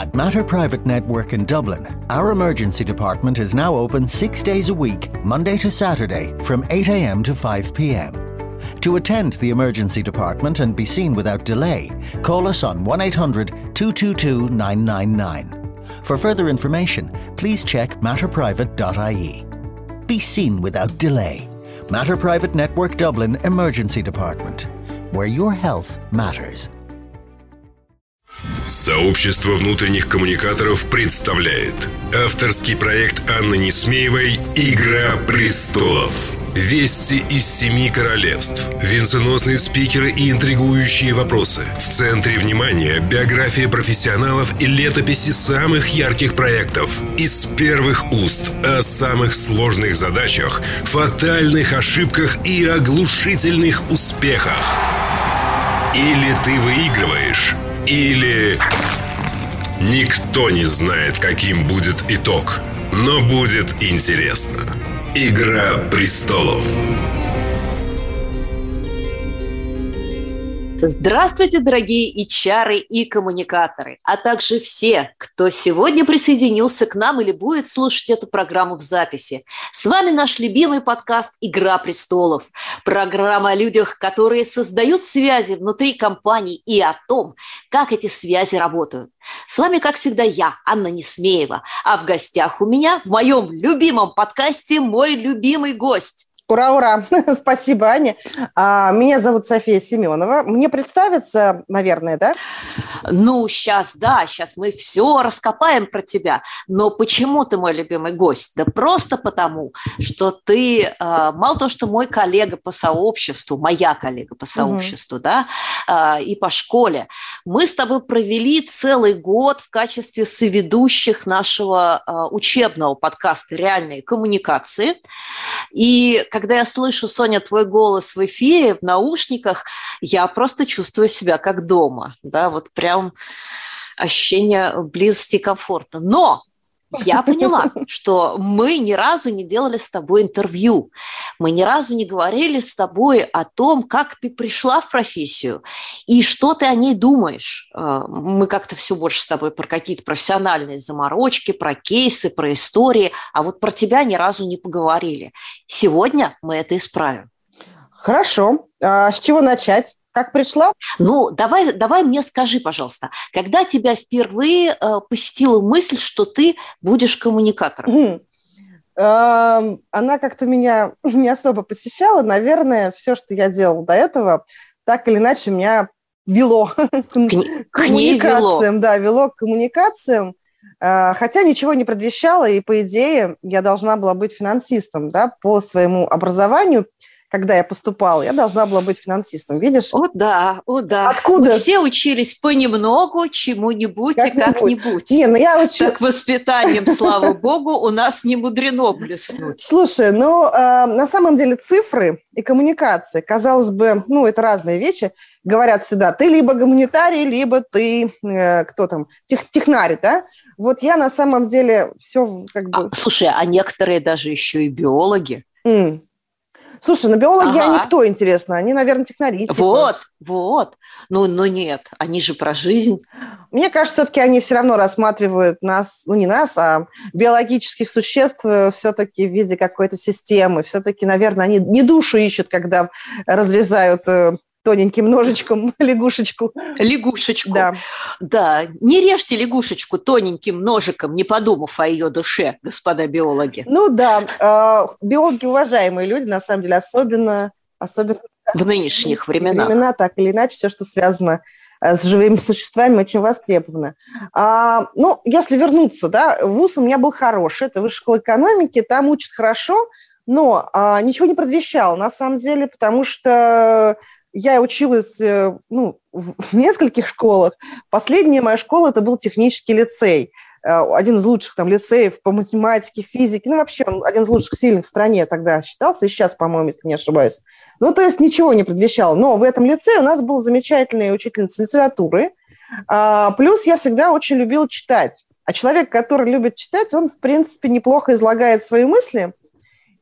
At Matter Private Network in Dublin, our emergency department is now open six days a week, Monday to Saturday, from 8am to 5pm. To attend the emergency department and be seen without delay, call us on 1 800 222 999. For further information, please check matterprivate.ie. Be seen without delay. Matter Private Network Dublin Emergency Department, where your health matters. Сообщество внутренних коммуникаторов представляет авторский проект Анны Несмеевой «Игра престолов». Вести из семи королевств, венценосные спикеры и интригующие вопросы. В центре внимания биография профессионалов и летописи самых ярких проектов. Из первых уст о самых сложных задачах, фатальных ошибках и оглушительных успехах. Или ты выигрываешь, или... Никто не знает, каким будет итог, но будет интересно. Игра престолов. Здравствуйте, дорогие HR и коммуникаторы, а также все, кто сегодня присоединился к нам или будет слушать эту программу в записи. С вами наш любимый подкаст «Игра престолов». Программа о людях, которые создают связи внутри компаний и о том, как эти связи работают. С вами, как всегда, я, Анна Несмеева, а в гостях у меня в моем любимом подкасте мой любимый гость Ура, ура! Спасибо, Аня. А, меня зовут София Семенова. Мне представиться, наверное, да? Ну, сейчас, да, сейчас мы все раскопаем про тебя. Но почему ты мой любимый гость? Да просто потому, что ты, а, мало того, что мой коллега по сообществу, моя коллега по сообществу, угу. да, а, и по школе, мы с тобой провели целый год в качестве соведущих нашего учебного подкаста «Реальные коммуникации». И когда я слышу, Соня, твой голос в эфире, в наушниках, я просто чувствую себя как дома, да, вот прям ощущение близости и комфорта. Но я поняла, что мы ни разу не делали с тобой интервью. Мы ни разу не говорили с тобой о том, как ты пришла в профессию и что ты о ней думаешь. Э, мы как-то все больше с тобой про какие-то профессиональные заморочки, про кейсы, про истории, а вот про тебя ни разу не поговорили. Сегодня мы это исправим. Хорошо. А с чего начать? Как пришла? Ну, давай, давай мне скажи, пожалуйста, когда тебя впервые э, посетила мысль, что ты будешь коммуникатором? Mm. она как-то меня не особо посещала. Наверное, все, что я делала до этого, так или иначе меня вело к, к коммуникациям. Вело. Да, вело к коммуникациям. А, хотя ничего не предвещало, и по идее я должна была быть финансистом да, по своему образованию когда я поступала, я должна была быть финансистом, видишь? О, да, о, да. Откуда? Мы все учились понемногу, чему-нибудь как и как-нибудь. Не, ну я учу... Так воспитанием, слава богу, у нас не мудрено блеснуть. Слушай, ну, э, на самом деле цифры и коммуникации, казалось бы, ну, это разные вещи, говорят всегда, ты либо гуманитарий, либо ты, э, кто там, тех, технарь, да? Вот я на самом деле все как бы... А, слушай, а некоторые даже еще и биологи. Mm. Слушай, ну, биологи ага. они кто, интересно? Они, наверное, технари. Вот, вот. Ну, ну нет, они же про жизнь. Мне кажется, все-таки они все равно рассматривают нас, ну не нас, а биологических существ э, все-таки в виде какой-то системы. Все-таки, наверное, они не душу ищут, когда разрезают э, тоненьким ножичком лягушечку. Лягушечку. Да. Да. Не режьте лягушечку тоненьким ножиком, не подумав о ее душе, господа биологи. Ну да. Э, биологи уважаемые люди, на самом деле, особенно... особенно в нынешних временах. Времена, так или иначе, все, что связано э, с живыми существами, очень востребовано. А, ну, если вернуться, да, вуз у меня был хороший, это высшая школа экономики, там учат хорошо, но а, ничего не предвещал, на самом деле, потому что я училась э, ну, в нескольких школах. Последняя моя школа – это был технический лицей. Э, один из лучших там лицеев по математике, физике. Ну, вообще, он один из лучших сильных в стране тогда считался, и сейчас, по-моему, если не ошибаюсь. Ну, то есть ничего не предвещало. Но в этом лицее у нас была замечательная учительница литературы. А, плюс я всегда очень любила читать. А человек, который любит читать, он, в принципе, неплохо излагает свои мысли –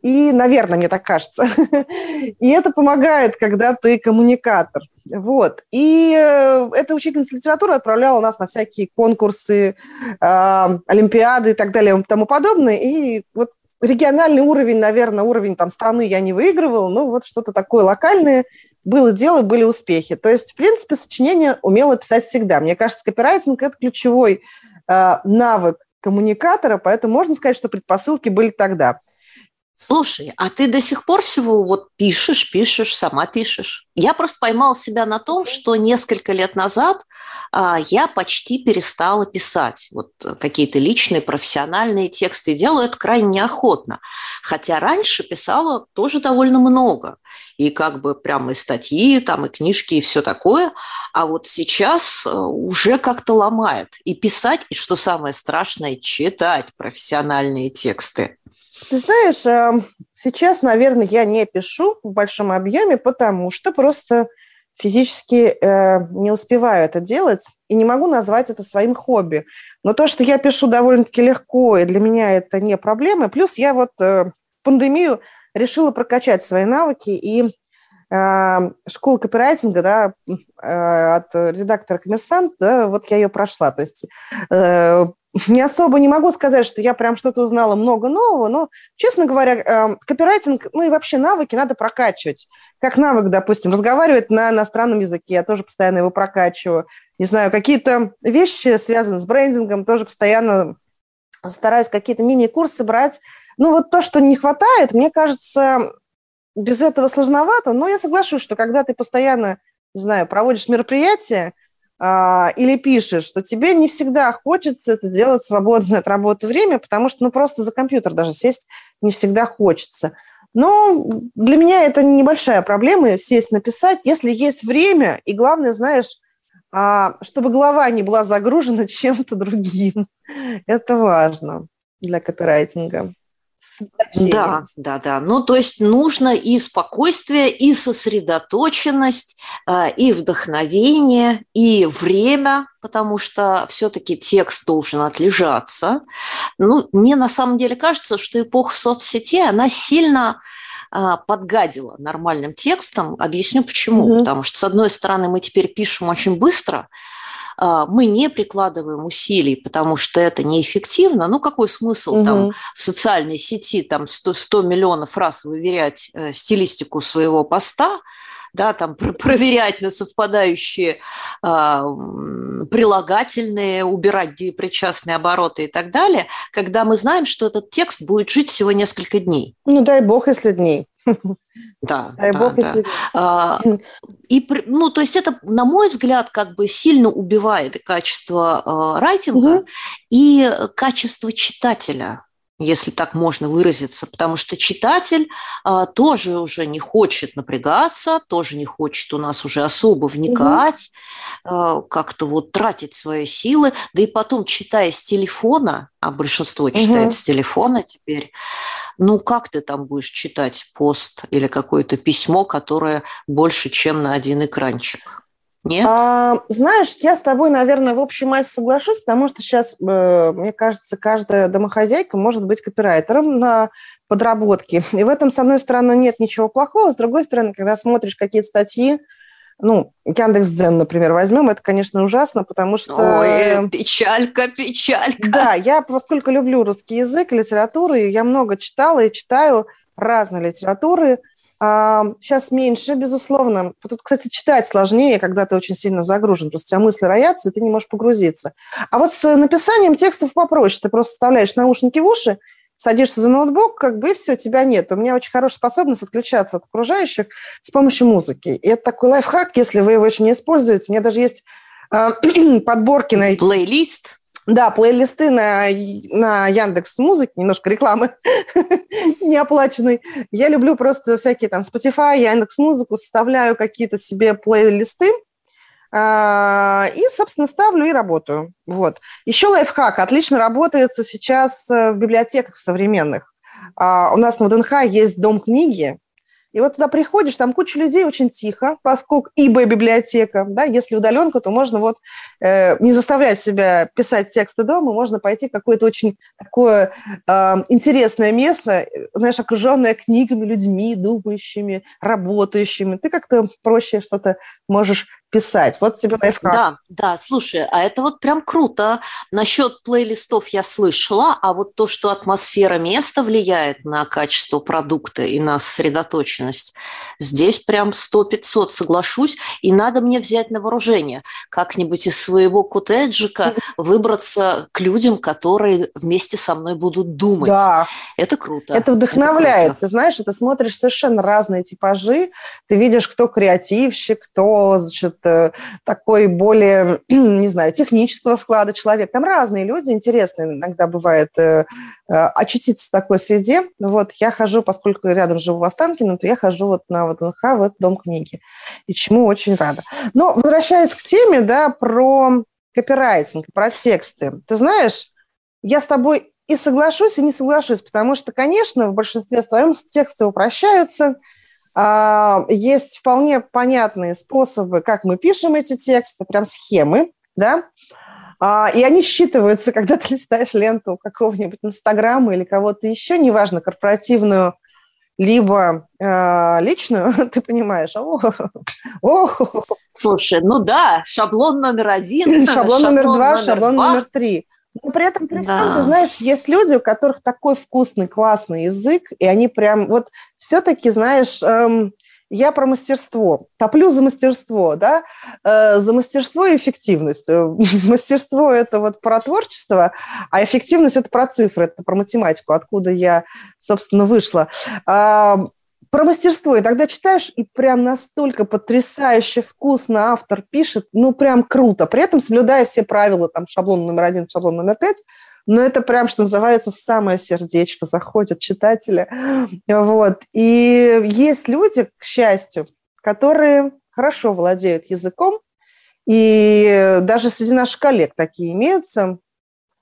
И, наверное, мне так кажется. И это помогает, когда ты коммуникатор. Вот. И э, эта учительница литературы отправляла нас на всякие конкурсы, э, олимпиады и так далее и тому подобное. И вот региональный уровень, наверное, уровень там страны я не выигрывала, но вот что-то такое локальное было дело, были успехи. То есть, в принципе, сочинение умела писать всегда. Мне кажется, копирайтинг – это ключевой э, навык коммуникатора, поэтому можно сказать, что предпосылки были тогда. Слушай, а ты до сих пор всего вот пишешь, пишешь, сама пишешь? Я просто поймала себя на том, что несколько лет назад а, я почти перестала писать вот какие-то личные, профессиональные тексты. Делаю это крайне неохотно. Хотя раньше писала тоже довольно много. И как бы прямо и статьи, там, и книжки, и все такое. А вот сейчас э, уже как-то ломает. И писать, и что самое страшное, читать профессиональные тексты. Ты знаешь, эм, сейчас, наверное, я не пишу в большом объеме, потому что просто физически э, не успеваю это делать и не могу назвать это своим хобби. Но то, что я пишу довольно-таки легко, и для меня это не проблема. Плюс я вот э, пандемию решила прокачать свои навыки, и э, школа копирайтинга да, э, от редактора «Коммерсант», да, вот я ее прошла. То есть э, не особо не могу сказать, что я прям что-то узнала много нового, но, честно говоря, эм, копирайтинг, ну и вообще навыки надо прокачивать. Как навык, допустим, разговаривать на иностранном языке, я тоже постоянно его прокачиваю. Не знаю, какие-то вещи, связанные с брендингом, тоже постоянно стараюсь какие-то мини-курсы брать. Ну вот то, что не хватает, мне кажется, без этого сложновато, но я соглашусь, что когда ты постоянно, не знаю, проводишь мероприятия, или пишешь, что тебе не всегда хочется это делать свободное от работы время, потому что ну, просто за компьютер даже сесть не всегда хочется. Но для меня это небольшая проблема сесть написать, если есть время, и главное, знаешь, а, чтобы голова не была загружена чем-то другим. Это важно для копирайтинга. Да, да, да. Ну, то есть нужно и спокойствие, и сосредоточенность, э, и вдохновение, и время, потому что все-таки текст должен отлежаться. Ну, мне на самом деле кажется, что эпоха соцсетей, она сильно э, подгадила нормальным текстом. Объясню почему. Mm-hmm. Потому что, с одной стороны, мы теперь пишем очень быстро, а, мы не прикладываем усилий, потому что это неэффективно, ну какой смысл угу. там в социальной сети там 100, 100 миллионов раз выверять э, стилистику своего поста, да, там проверять на совпадающие э, прилагательные, убирать причастные обороты и так далее, когда мы знаем, что этот текст будет жить всего несколько дней. Ну дай бог, если дней. Да, Дай да, бог, да. Если... А, и, ну, то есть это, на мой взгляд, как бы сильно убивает качество э, райтинга, угу. и качество читателя если так можно выразиться, потому что читатель а, тоже уже не хочет напрягаться, тоже не хочет у нас уже особо вникать, угу. а, как-то вот тратить свои силы, да и потом читая с телефона, а большинство читает угу. с телефона теперь, ну как ты там будешь читать пост или какое-то письмо, которое больше, чем на один экранчик? Нет? А, знаешь, я с тобой, наверное, в общей массе соглашусь, потому что сейчас, э, мне кажется, каждая домохозяйка может быть копирайтером на подработке. И в этом, с одной стороны, нет ничего плохого, с другой стороны, когда смотришь какие-то статьи, ну, Яндекс.Дзен, например, возьмем, это, конечно, ужасно, потому что... Ой, печалька, печалька. Да, я, поскольку люблю русский язык, литературу, я много читала и читаю разной литературы, Сейчас меньше, безусловно. Тут, кстати, читать сложнее, когда ты очень сильно загружен. Просто у тебя мысли роятся, и ты не можешь погрузиться. А вот с написанием текстов попроще. Ты просто вставляешь наушники в уши, садишься за ноутбук, как бы, и все, тебя нет. У меня очень хорошая способность отключаться от окружающих с помощью музыки. И это такой лайфхак, если вы его еще не используете. У меня даже есть э, подборки на... Плейлист? Да, плейлисты на, на Яндекс Музыке, немножко рекламы неоплаченной. Я люблю просто всякие там Spotify, Яндекс Музыку, составляю какие-то себе плейлисты, и, собственно, ставлю и работаю. Вот. Еще лайфхак. Отлично работает сейчас э, в библиотеках современных. А, у нас на ВДНХ есть дом книги, И вот туда приходишь, там куча людей очень тихо, поскольку ибо библиотека, да, если удаленка, то можно вот э, не заставлять себя писать тексты дома, можно пойти в какое-то очень такое э, интересное место, знаешь, окруженное книгами, людьми, думающими, работающими. Ты как-то проще что-то можешь писать. Вот тебе лайфхак. Да, да, слушай, а это вот прям круто. Насчет плейлистов я слышала, а вот то, что атмосфера места влияет на качество продукта и на сосредоточенность, здесь прям сто пятьсот соглашусь, и надо мне взять на вооружение. Как-нибудь из своего коттеджика выбраться к людям, которые вместе со мной будут думать. Да. Это круто. Это вдохновляет. Это круто. Ты знаешь, ты смотришь совершенно разные типажи, ты видишь, кто креативщик, кто, значит, Э, такой более, не знаю, технического склада человек. Там разные люди, интересные иногда бывает э, э, очутиться в такой среде. Вот я хожу, поскольку рядом живу в Останкино, то я хожу вот на ВДНХ, в этот дом книги, и чему очень рада. Но возвращаясь к теме, да, про копирайтинг, про тексты. Ты знаешь, я с тобой и соглашусь, и не соглашусь, потому что, конечно, в большинстве своем тексты упрощаются, есть вполне понятные способы, как мы пишем эти тексты, прям схемы, да, а, и они считываются, когда ты листаешь ленту какого-нибудь Инстаграма или кого-то еще, неважно, корпоративную, либо э, личную, ты понимаешь, о, о. Слушай, ну да, шаблон номер один, шаблон, шаблон номер два, номер шаблон два. номер три. Но при этом, при да. всем, ты знаешь, есть люди, у которых такой вкусный, классный язык, и они прям вот все-таки, знаешь, эм, я про мастерство, топлю за мастерство, да, э, за мастерство и эффективность. Э, мастерство – это вот про творчество, а эффективность – это про цифры, это про математику, откуда я, собственно, вышла про мастерство. И тогда читаешь, и прям настолько потрясающе вкусно автор пишет, ну, прям круто. При этом соблюдая все правила, там, шаблон номер один, шаблон номер пять, но это прям, что называется, в самое сердечко заходят читатели. Вот. И есть люди, к счастью, которые хорошо владеют языком, и даже среди наших коллег такие имеются,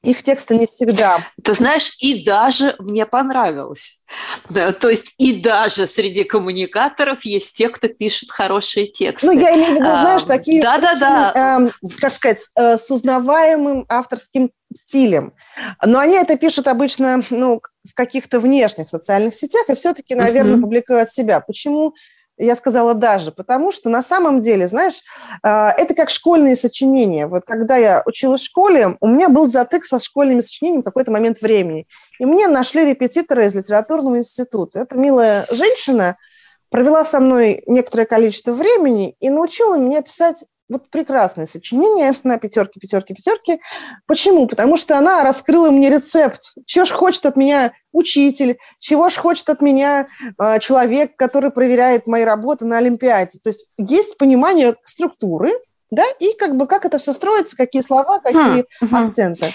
их тексты не всегда. Ты знаешь, и даже мне понравилось. Да, то есть и даже среди коммуникаторов есть те, кто пишет хорошие тексты. Ну, я имею в виду, знаешь, а, такие, да, да, да. Э, как сказать, э, с узнаваемым авторским стилем. Но они это пишут обычно ну, в каких-то внешних социальных сетях и все-таки, наверное, uh-huh. публикуют себя. Почему я сказала даже, потому что на самом деле, знаешь, а, это как школьные сочинения. Вот когда я училась в школе, у меня был затык со школьными сочинениями в какой-то момент времени. И мне нашли репетитора из литературного института. Эта милая женщина провела со мной некоторое количество времени и научила меня писать вот прекрасное сочинение на пятерке, пятерке, пятерке. Почему? Потому что она раскрыла мне рецепт. Чего ж хочет от меня учитель, чего ж хочет от меня э, человек, который проверяет мои работы на Олимпиаде. То есть есть понимание структуры, да, и как бы как это все строится, какие слова, какие хм, акценты.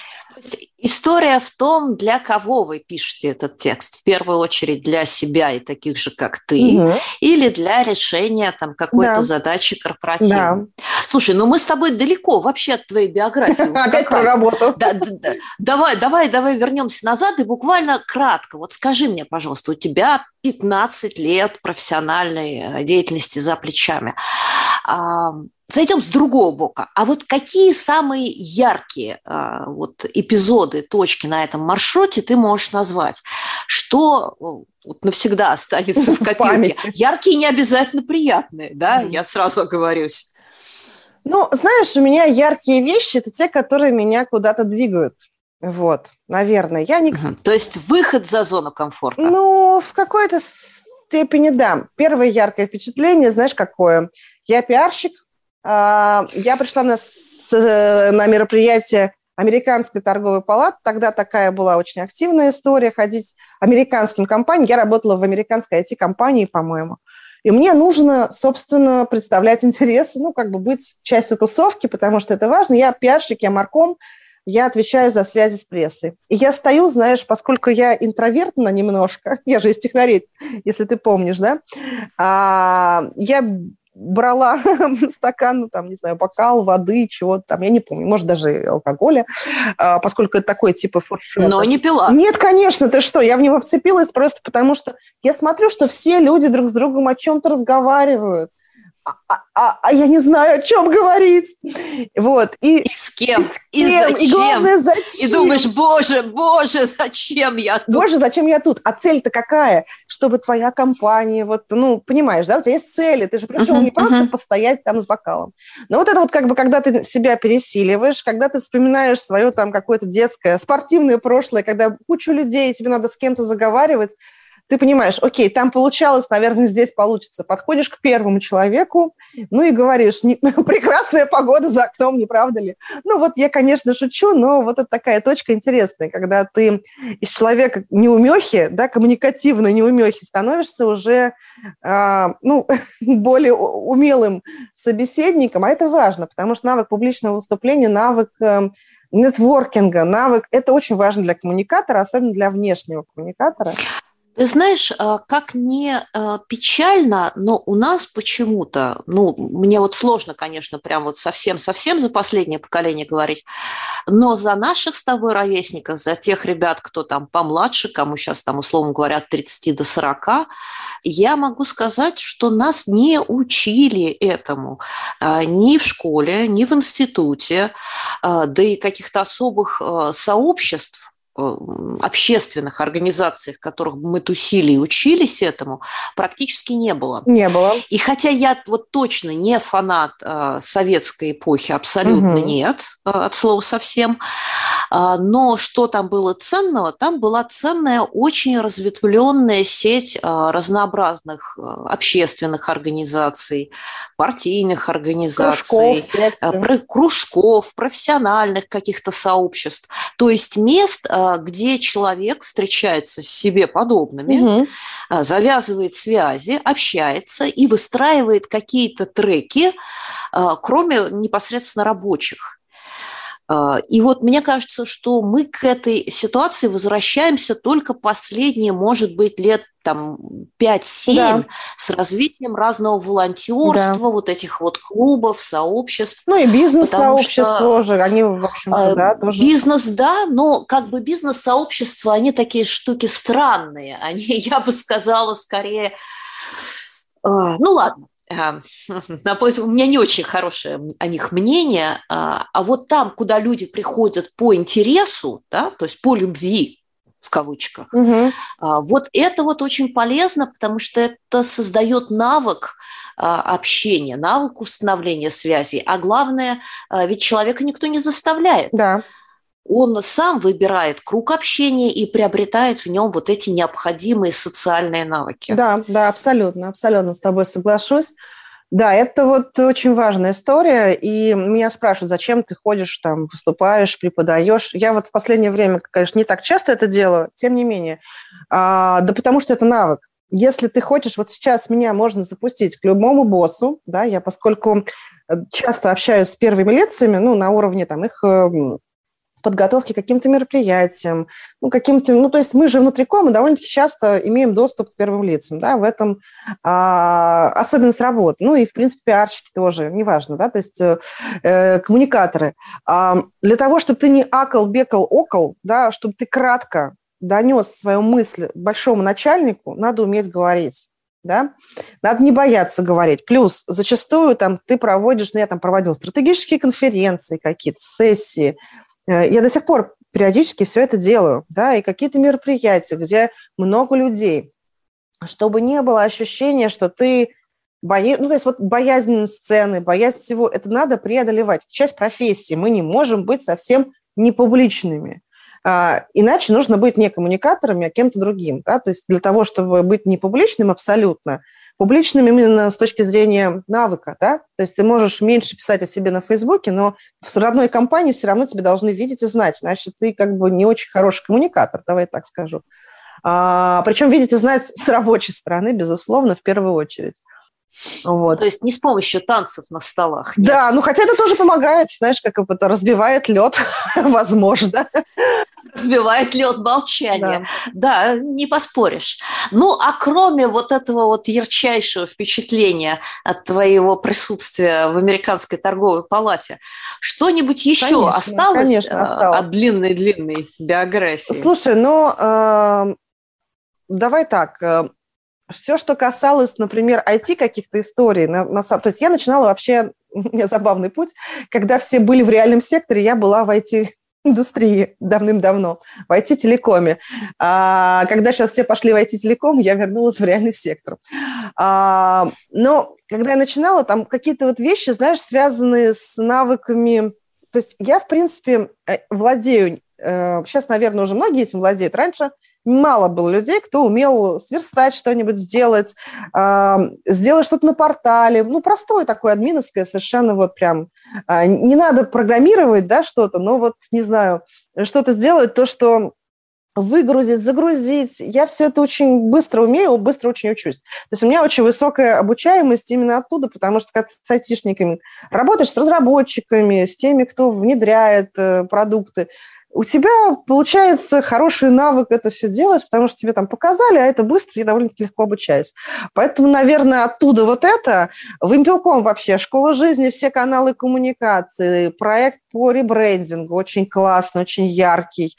История в том, для кого вы пишете этот текст. В первую очередь для себя и таких же, как ты, угу. или для решения там какой-то да. задачи корпоративной. Да. Слушай, ну мы с тобой далеко вообще от твоей биографии. Опять про работу. Давай, давай, давай вернемся назад и буквально кратко. Вот скажи мне, пожалуйста, у тебя 15 лет профессиональной э, деятельности за плечами зайдем с другого бока. А вот какие самые яркие а, вот, эпизоды, точки на этом маршруте ты можешь назвать? Что вот, навсегда останется в копилке? Яркие не обязательно приятные, да, я сразу оговорюсь. Ну, знаешь, у меня яркие вещи – это те, которые меня куда-то двигают. Вот, наверное. Я не... Угу. То есть выход за зону комфорта? Ну, в какой-то степени да. Первое яркое впечатление, знаешь, какое? Я пиарщик, я пришла на, на мероприятие Американской торговой палаты. Тогда такая была очень активная история ходить американским компаниям. Я работала в американской IT-компании, по-моему. И мне нужно, собственно, представлять интересы, ну, как бы быть частью тусовки, потому что это важно. Я пиарщик, я марком, я отвечаю за связи с прессой. И я стою, знаешь, поскольку я интровертна немножко, я же из технарей, если ты помнишь, да, а, я брала стакан, ну, там, не знаю, бокал воды, чего-то там, я не помню, может, даже алкоголя, а, поскольку это такой типа фуршет. Но не пила. Нет, конечно, ты что, я в него вцепилась просто потому, что я смотрю, что все люди друг с другом о чем-то разговаривают а, а, а я не знаю, о чем говорить. Вот. И, и с кем? И, с кем? и, и главное, зачем? И думаешь, боже, боже, зачем я тут? Боже, зачем я тут? А цель-то какая? Чтобы твоя компания, вот, ну, понимаешь, да, у тебя есть цели, ты же пришел uh-huh, не просто uh-huh. постоять там с бокалом. Но вот это вот как бы, когда ты себя пересиливаешь, когда ты вспоминаешь свое там какое-то детское, спортивное прошлое, когда кучу людей, тебе надо с кем-то заговаривать, ты понимаешь, окей, там получалось, наверное, здесь получится. Подходишь к первому человеку, ну и говоришь, не, прекрасная погода за окном, не правда ли? Ну вот я, конечно, шучу, но вот это такая точка интересная, когда ты из человека неумехи, да, коммуникативной неумехи становишься уже, а, ну, более умелым собеседником, а это важно, потому что навык публичного выступления, навык э, нетворкинга, навык, это очень важно для коммуникатора, особенно для внешнего коммуникатора. Ты знаешь, а, как не а, печально, но у нас почему-то, ну, мне вот сложно, конечно, прям вот совсем-совсем за последнее поколение говорить, но за наших с тобой ровесников, за тех ребят, кто там помладше, кому сейчас там, условно говоря, от 30 до 40, я могу сказать, что нас не учили этому а, ни в школе, ни в институте, да и каких-то особых сообществ, Э, общественных организациях, в которых мы тусили и учились этому, практически не было. Не было. И хотя я вот точно не фанат э, советской эпохи, абсолютно угу. нет, э, от слова совсем, э, но что там было ценного? Там была ценная, очень разветвленная сеть э, разнообразных э, общественных организаций, партийных организаций, кружков, кружков профессиональных каких-то сообществ. То есть мест, э, где человек встречается с себе подобными, угу. завязывает связи, общается и выстраивает какие-то треки, а, кроме непосредственно рабочих. И вот мне кажется, что мы к этой ситуации возвращаемся только последние, может быть, лет там 5-7 да. с развитием разного волонтерства, да. вот этих вот клубов, сообществ. Ну и бизнес-сообщества тоже, они, в общем э, да, тоже. Бизнес, да, но как бы бизнес-сообщества, они такие штуки странные. Они, я бы сказала, скорее... Э, ну ладно, на поиск, у меня не очень хорошее о них мнение, а, а вот там, куда люди приходят по интересу, да, то есть по любви, в кавычках. Угу. Вот это вот очень полезно, потому что это создает навык а, общения, навык установления связей. А главное, ведь человека никто не заставляет. Да. Он сам выбирает круг общения и приобретает в нем вот эти необходимые социальные навыки. Да, да, абсолютно, абсолютно с тобой соглашусь. Да, это вот очень важная история, и меня спрашивают, зачем ты ходишь там, выступаешь, преподаешь. Я вот в последнее время, конечно, не так часто это делаю, тем не менее. А, да потому что это навык. Если ты хочешь, вот сейчас меня можно запустить к любому боссу, да, я поскольку часто общаюсь с первыми лицами, ну, на уровне там их подготовки к каким-то мероприятиям, ну, каким-то, ну, то есть мы же внутри комы довольно-таки часто имеем доступ к первым лицам, да, в этом а, особенность работы. Ну, и, в принципе, пиарщики тоже, неважно, да, то есть э, э, коммуникаторы. А, для того, чтобы ты не акал, бекал, окол, да, чтобы ты кратко донес свою мысль большому начальнику, надо уметь говорить да, надо не бояться говорить. Плюс зачастую там ты проводишь, ну, я там проводила стратегические конференции какие-то, сессии, я до сих пор периодически все это делаю, да, и какие-то мероприятия, где много людей, чтобы не было ощущения, что ты бои, ну, то есть вот боязнь сцены, боязнь всего, это надо преодолевать. Часть профессии. Мы не можем быть совсем непубличными. А, иначе нужно быть не коммуникаторами, а кем-то другим. Да? То есть для того, чтобы быть непубличным абсолютно, публичным именно с точки зрения навыка, да, то есть ты можешь меньше писать о себе на Фейсбуке, но в родной компании все равно тебя должны видеть и знать, значит, ты как бы не очень хороший коммуникатор, давай так скажу. А, причем видеть и знать с рабочей стороны, безусловно, в первую очередь. Вот. То есть не с помощью танцев на столах. Нет. Да, ну хотя это тоже помогает, знаешь, как это разбивает лед, возможно. Разбивает лед молчания. Да. да, не поспоришь. Ну, а кроме вот этого вот ярчайшего впечатления от твоего присутствия в Американской торговой палате, что-нибудь еще конечно, осталось, конечно, э, осталось от длинной-длинной биографии? Слушай, ну, э, давай так. Э, все, что касалось, например, IT каких-то историй, на, на, то есть я начинала вообще, у меня забавный путь, когда все были в реальном секторе, я была в IT индустрии давным-давно, в IT-телекоме. А, когда сейчас все пошли в IT-телеком, я вернулась в реальный сектор. А, но когда я начинала, там какие-то вот вещи, знаешь, связанные с навыками... То есть я, в принципе, э, владею... Сейчас, э, наверное, уже многие этим владеют. Раньше мало было людей, кто умел сверстать что-нибудь, сделать, э, сделать что-то на портале. Ну, простое такое админовское, совершенно вот прям. Э, не надо программировать, да, что-то, но вот, не знаю, что-то сделать, то, что выгрузить, загрузить. Я все это очень быстро умею, быстро очень учусь. То есть у меня очень высокая обучаемость именно оттуда, потому что как с айтишниками работаешь с разработчиками, с теми, кто внедряет э, продукты у тебя получается хороший навык это все делать, потому что тебе там показали, а это быстро и довольно-таки легко обучаясь. Поэтому, наверное, оттуда вот это. В Импелком вообще школа жизни, все каналы коммуникации, проект по ребрендингу очень классный, очень яркий.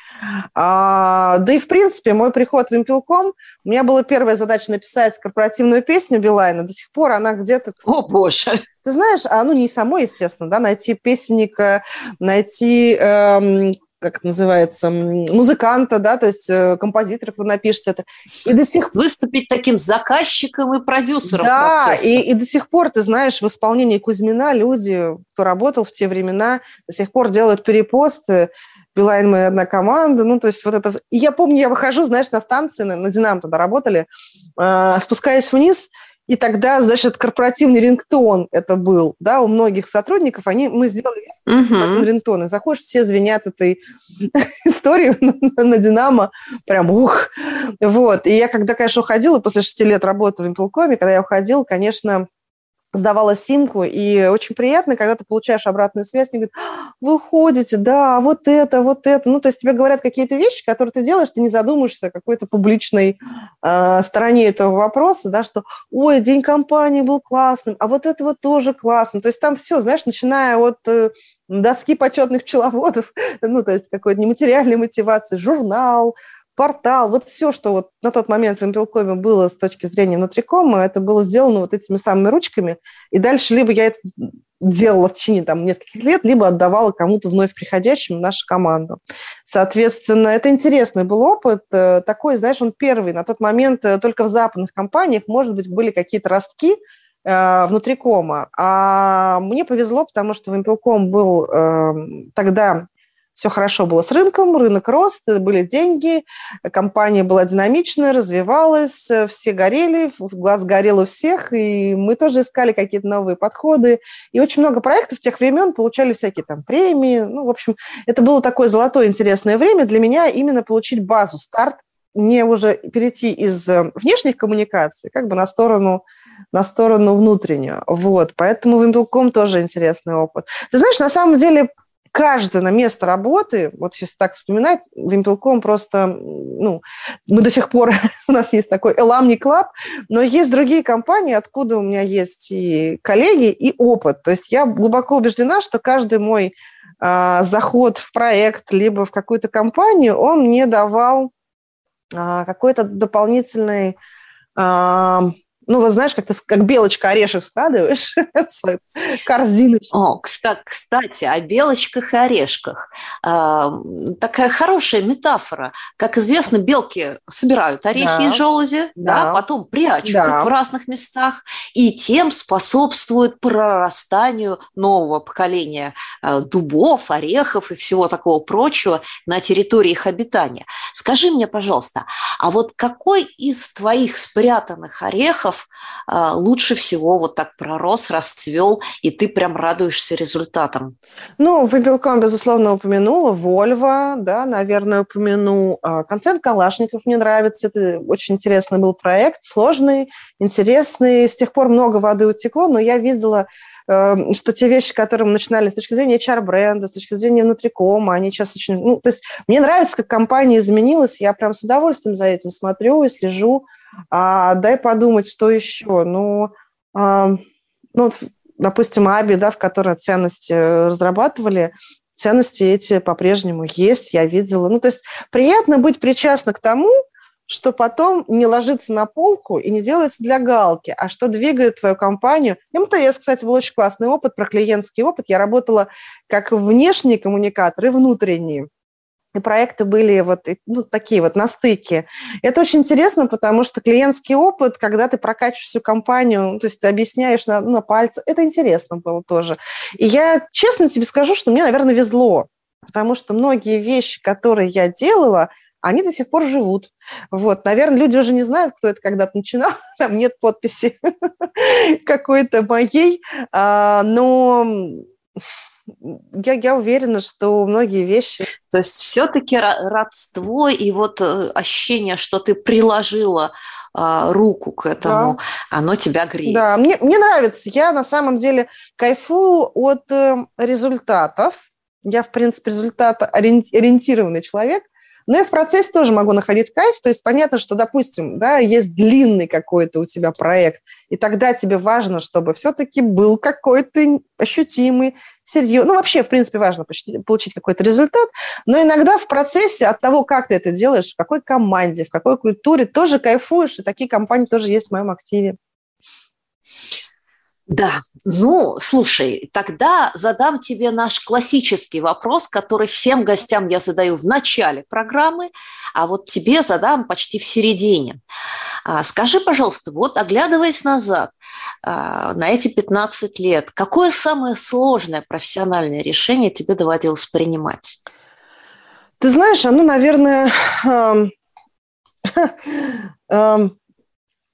А, да и, в принципе, мой приход в Импелком, у меня была первая задача написать корпоративную песню Билайна. До сих пор она где-то... О, боже! Ты знаешь, а, ну, не самой, естественно, да, найти песенника, найти эм, как это называется, музыканта, да, то есть э, композитора, кто напишет это. И до сих... Выступить таким заказчиком и продюсером Да, и, и до сих пор, ты знаешь, в исполнении Кузьмина люди, кто работал в те времена, до сих пор делают перепосты, Билайн мы одна команда, ну, то есть вот это... И я помню, я выхожу, знаешь, на станции, на, на Динамо тогда работали, э, спускаясь вниз, и тогда, значит, корпоративный рингтон это был, да, у многих сотрудников, они, мы сделали uh-huh. корпоративный рингтон, и заходишь, все звенят этой истории на, на Динамо, прям ух, вот. И я когда, конечно, уходила, после шести лет работы в Импелкоме, когда я уходила, конечно, сдавала симку, и очень приятно, когда ты получаешь обратную связь, мне говорят, «А, вы ходите, да, вот это, вот это. Ну, то есть тебе говорят какие-то вещи, которые ты делаешь, ты не задумаешься о какой-то публичной э, стороне этого вопроса, да, что, ой, день компании был классным, а вот это вот тоже классно. То есть там все, знаешь, начиная от э, доски почетных пчеловодов, ну, то есть какой-то нематериальной мотивации, журнал, портал, вот все, что вот на тот момент в Импелкоме было с точки зрения внутрикома, это было сделано вот этими самыми ручками, и дальше либо я это делала в течение там нескольких лет, либо отдавала кому-то вновь приходящим в нашу команду. Соответственно, это интересный был опыт. Э, такой, знаешь, он первый. На тот момент э, только в западных компаниях, может быть, были какие-то ростки, э, внутрикома. А мне повезло, потому что в Импелком был э, тогда все хорошо было с рынком, рынок рос, были деньги, компания была динамичная, развивалась, все горели, глаз горел у всех, и мы тоже искали какие-то новые подходы. И очень много проектов тех времен получали всякие там премии. Ну, в общем, это было такое золотое интересное время для меня именно получить базу, старт, не уже перейти из э, внешних коммуникаций как бы на сторону на сторону внутреннюю. Вот. Поэтому Вимпелком тоже интересный опыт. Ты знаешь, на самом деле каждое на место работы, вот сейчас так вспоминать, Вимпелком просто, ну, мы до сих пор, у нас есть такой alumni club, но есть другие компании, откуда у меня есть и коллеги, и опыт. То есть я глубоко убеждена, что каждый мой а, заход в проект, либо в какую-то компанию, он мне давал а, какой-то дополнительный а, ну, вот знаешь, как ты как белочка орешек складываешь в свою корзиночку. О, кстати, о белочках и орешках. А, такая хорошая метафора. Как известно, белки собирают орехи да. и желуди, да. Да, потом прячут да. их в разных местах, и тем способствуют прорастанию нового поколения а, дубов, орехов и всего такого прочего на территории их обитания. Скажи мне, пожалуйста, а вот какой из твоих спрятанных орехов навыков а, лучше всего вот так пророс, расцвел, и ты прям радуешься результатам? Ну, Выбелком, безусловно, упомянула, Вольво, да, наверное, упомяну. А, концерт Калашников мне нравится, это очень интересный был проект, сложный, интересный. С тех пор много воды утекло, но я видела э, что те вещи, которые мы начинали с точки зрения HR-бренда, с точки зрения внутрикома, они сейчас очень... Ну, то есть мне нравится, как компания изменилась, я прям с удовольствием за этим смотрю и слежу. А, дай подумать, что еще. Ну, а, ну допустим, Аби, да, в которой ценности разрабатывали, ценности эти по-прежнему есть, я видела. Ну, то есть приятно быть причастна к тому, что потом не ложится на полку и не делается для галки, а что двигает твою компанию. МТС, кстати, был очень классный опыт про клиентский опыт. Я работала как внешний коммуникатор и внутренний. И проекты были вот ну, такие вот на стыке. Это очень интересно, потому что клиентский опыт, когда ты прокачиваешь всю компанию, то есть ты объясняешь на, на пальце, это интересно было тоже. И я честно тебе скажу, что мне, наверное, везло, потому что многие вещи, которые я делала, они до сих пор живут. Вот, наверное, люди уже не знают, кто это когда-то начинал, там нет подписи какой-то моей, а, но я, я уверена, что многие вещи... То есть все-таки родство и вот э, ощущение, что ты приложила а, руку к этому, да. оно тебя греет. Да, мне, мне нравится. Я на самом деле кайфую от э, результатов. Я, в принципе, результат ориентированный человек. Но и в процессе тоже могу находить кайф. То есть понятно, что, допустим, да, есть длинный какой-то у тебя проект, и тогда тебе важно, чтобы все-таки был какой-то ощутимый, серьезный, ну, вообще, в принципе, важно получить какой-то результат, но иногда в процессе от того, как ты это делаешь, в какой команде, в какой культуре, тоже кайфуешь, и такие компании тоже есть в моем активе. Да, ну, слушай, тогда задам тебе наш классический вопрос, который всем гостям я задаю в начале программы, а вот тебе задам почти в середине. А, скажи, пожалуйста, вот оглядываясь назад а, на эти 15 лет, какое самое сложное профессиональное решение тебе доводилось принимать? Ты знаешь, оно, наверное,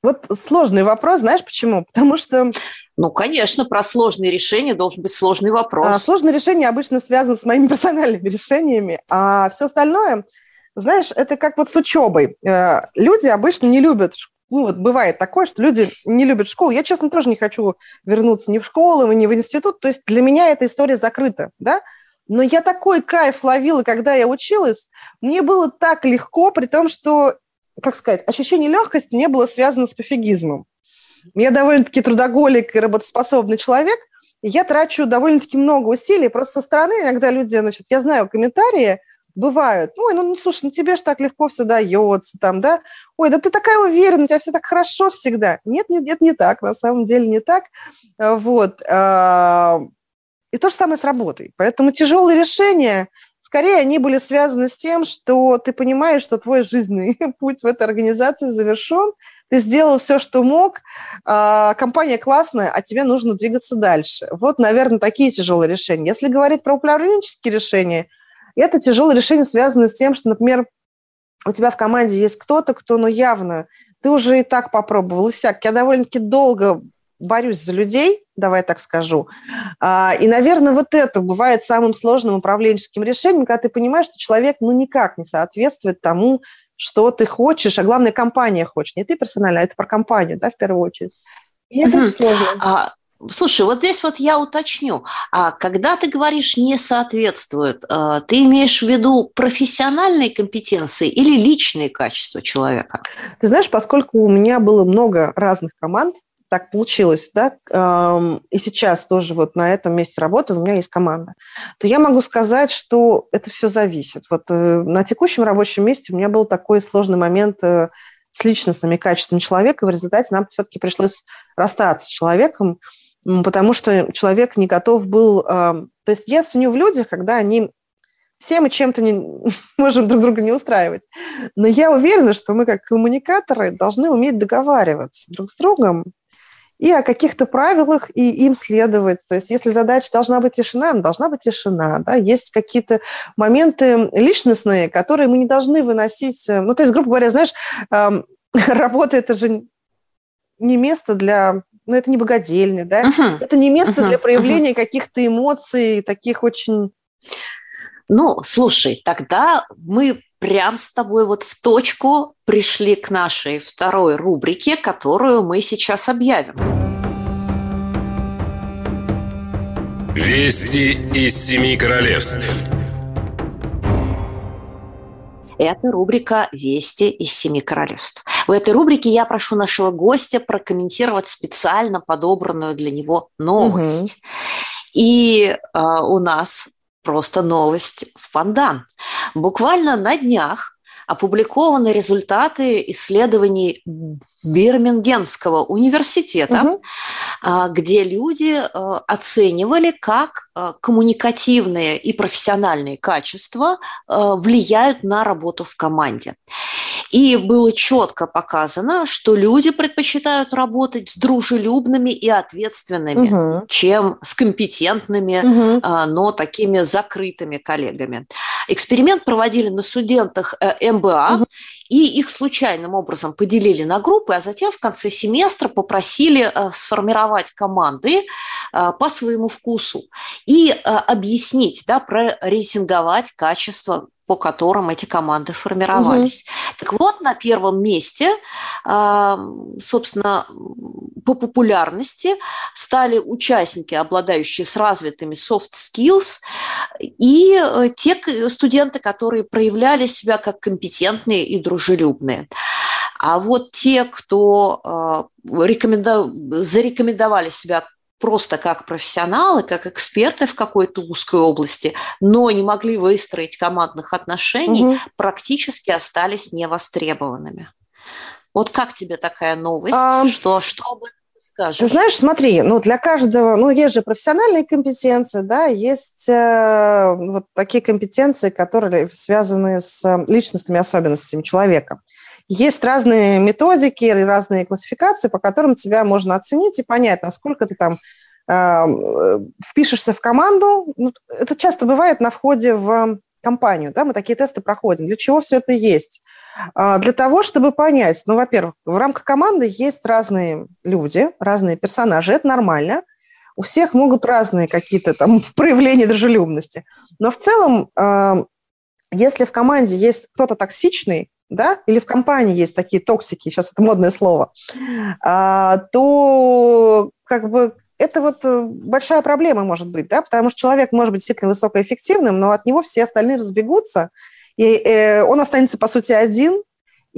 вот сложный вопрос, знаешь почему? Потому что ну, конечно, про сложные решения должен быть сложный вопрос. А, сложные решения обычно связаны с моими персональными решениями, а все остальное, знаешь, это как вот с учебой. Э, люди обычно не любят ну, вот бывает такое, что люди не любят школу. Я, честно, тоже не хочу вернуться ни в школу, ни в институт. То есть для меня эта история закрыта, да? Но я такой кайф ловила, когда я училась. Мне было так легко, при том, что, как сказать, ощущение легкости не было связано с пофигизмом. Я довольно-таки трудоголик и работоспособный человек, и я трачу довольно-таки много усилий. Просто со стороны иногда люди, значит, я знаю комментарии, бывают. Ой, ну, ну слушай, ну тебе же так легко все дается, там, да? Ой, да ты такая уверенная, у тебя все так хорошо всегда. Нет, нет, нет, не так, на самом деле не так. А, вот. А, и то же самое с работой. Поэтому тяжелые решения, скорее, они были связаны с тем, что ты понимаешь, что твой жизненный путь в этой организации завершен, ты сделал все, что мог, а, компания классная, а тебе нужно двигаться дальше. Вот, наверное, такие тяжелые решения. Если говорить про управленческие решения, это тяжелые решения связаны с тем, что, например, у тебя в команде есть кто-то, кто, ну, явно, ты уже и так попробовал, и всяк. Я довольно-таки долго борюсь за людей, давай так скажу. А, и, наверное, вот это бывает самым сложным управленческим решением, когда ты понимаешь, что человек ну никак не соответствует тому, что ты хочешь, а главное, компания хочет. Не ты персонально, а это про компанию, да, в первую очередь. И это сложно. А, слушай, вот здесь вот я уточню. А когда ты говоришь «не соответствует», а, ты имеешь в виду профессиональные компетенции или личные качества человека? Ты знаешь, поскольку у меня было много разных команд, так получилось, да, и сейчас тоже вот на этом месте работы у меня есть команда, то я могу сказать, что это все зависит. Вот э, на текущем рабочем месте у меня был такой сложный момент э, с личностными качествами человека, и в результате нам все-таки пришлось расстаться с человеком, потому что человек не готов был... То есть я ценю в людях, когда они все мы чем-то не можем друг друга не устраивать. Но я уверена, что мы как коммуникаторы должны уметь договариваться друг с другом и о каких-то правилах и им следовать. То есть если задача должна быть решена, она должна быть решена. Да? Есть какие-то моменты личностные, которые мы не должны выносить. Ну, то есть, грубо говоря, знаешь, работа – это же не место для ну, это не богадельня, да, uh-huh. это не место uh-huh. для проявления uh-huh. каких-то эмоций, таких очень... Ну, слушай, тогда мы прям с тобой вот в точку пришли к нашей второй рубрике, которую мы сейчас объявим. Вести из семи королевств. Это рубрика «Вести из семи королевств». В этой рубрике я прошу нашего гостя прокомментировать специально подобранную для него новость. Угу. И э, у нас просто новость в пандан. Буквально на днях опубликованы результаты исследований Бирмингемского университета, угу. где люди а, оценивали, как коммуникативные и профессиональные качества влияют на работу в команде. И было четко показано, что люди предпочитают работать с дружелюбными и ответственными, угу. чем с компетентными, угу. но такими закрытыми коллегами. Эксперимент проводили на студентах э, МБА, угу. И их случайным образом поделили на группы, а затем в конце семестра попросили э, сформировать команды э, по своему вкусу и объяснить, да, прорейтинговать качество по которым эти команды формировались. Угу. Так вот, на первом месте, собственно, по популярности стали участники, обладающие с развитыми soft skills, и э, те студенты, которые проявляли себя как компетентные и дружелюбные. А вот те, кто э, зарекомендовали себя просто как профессионалы, как эксперты в какой-то узкой области, но не могли выстроить командных отношений, угу. практически остались невостребованными. Вот как тебе такая новость? А... Что, что об этом скажешь? Ты знаешь, смотри, ну для каждого, ну есть же профессиональные компетенции, да, есть э, вот такие компетенции, которые связаны с личностными особенностями человека. Есть разные методики, разные классификации, по которым тебя можно оценить и понять, насколько ты там э, впишешься в команду. Ну, это часто бывает на входе в компанию, да, мы такие тесты проходим. Для чего все это есть? А, для того, чтобы понять, ну, во-первых, в рамках команды есть разные люди, разные персонажи, это нормально. У всех могут разные какие-то там проявления дружелюбности. Но в целом, а, если в команде есть кто-то токсичный, да, или в компании есть такие токсики, сейчас это модное слово, а, то как бы это вот э, большая проблема может быть, да, потому что человек может быть действительно высокоэффективным, но от него все остальные разбегутся, и э, он останется, по сути, один,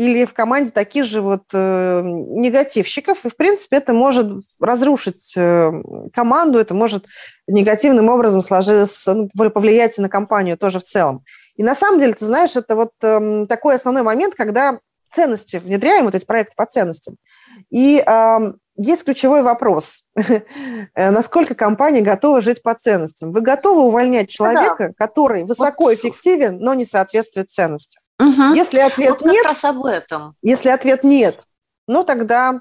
или в команде таких же вот э, негативщиков, и, в принципе, это может разрушить э, команду, это может негативным образом сложиться, ну, повлиять на компанию тоже в целом. И на самом деле, ты знаешь, это вот э, такой основной момент, когда ценности, внедряем вот эти проекты по ценностям. И э, есть ключевой вопрос. Насколько компания готова жить по ценностям? Вы готовы увольнять человека, да. который высокоэффективен, но не соответствует ценностям? Угу. Если ответ вот нет... раз об этом. Если ответ нет, ну тогда...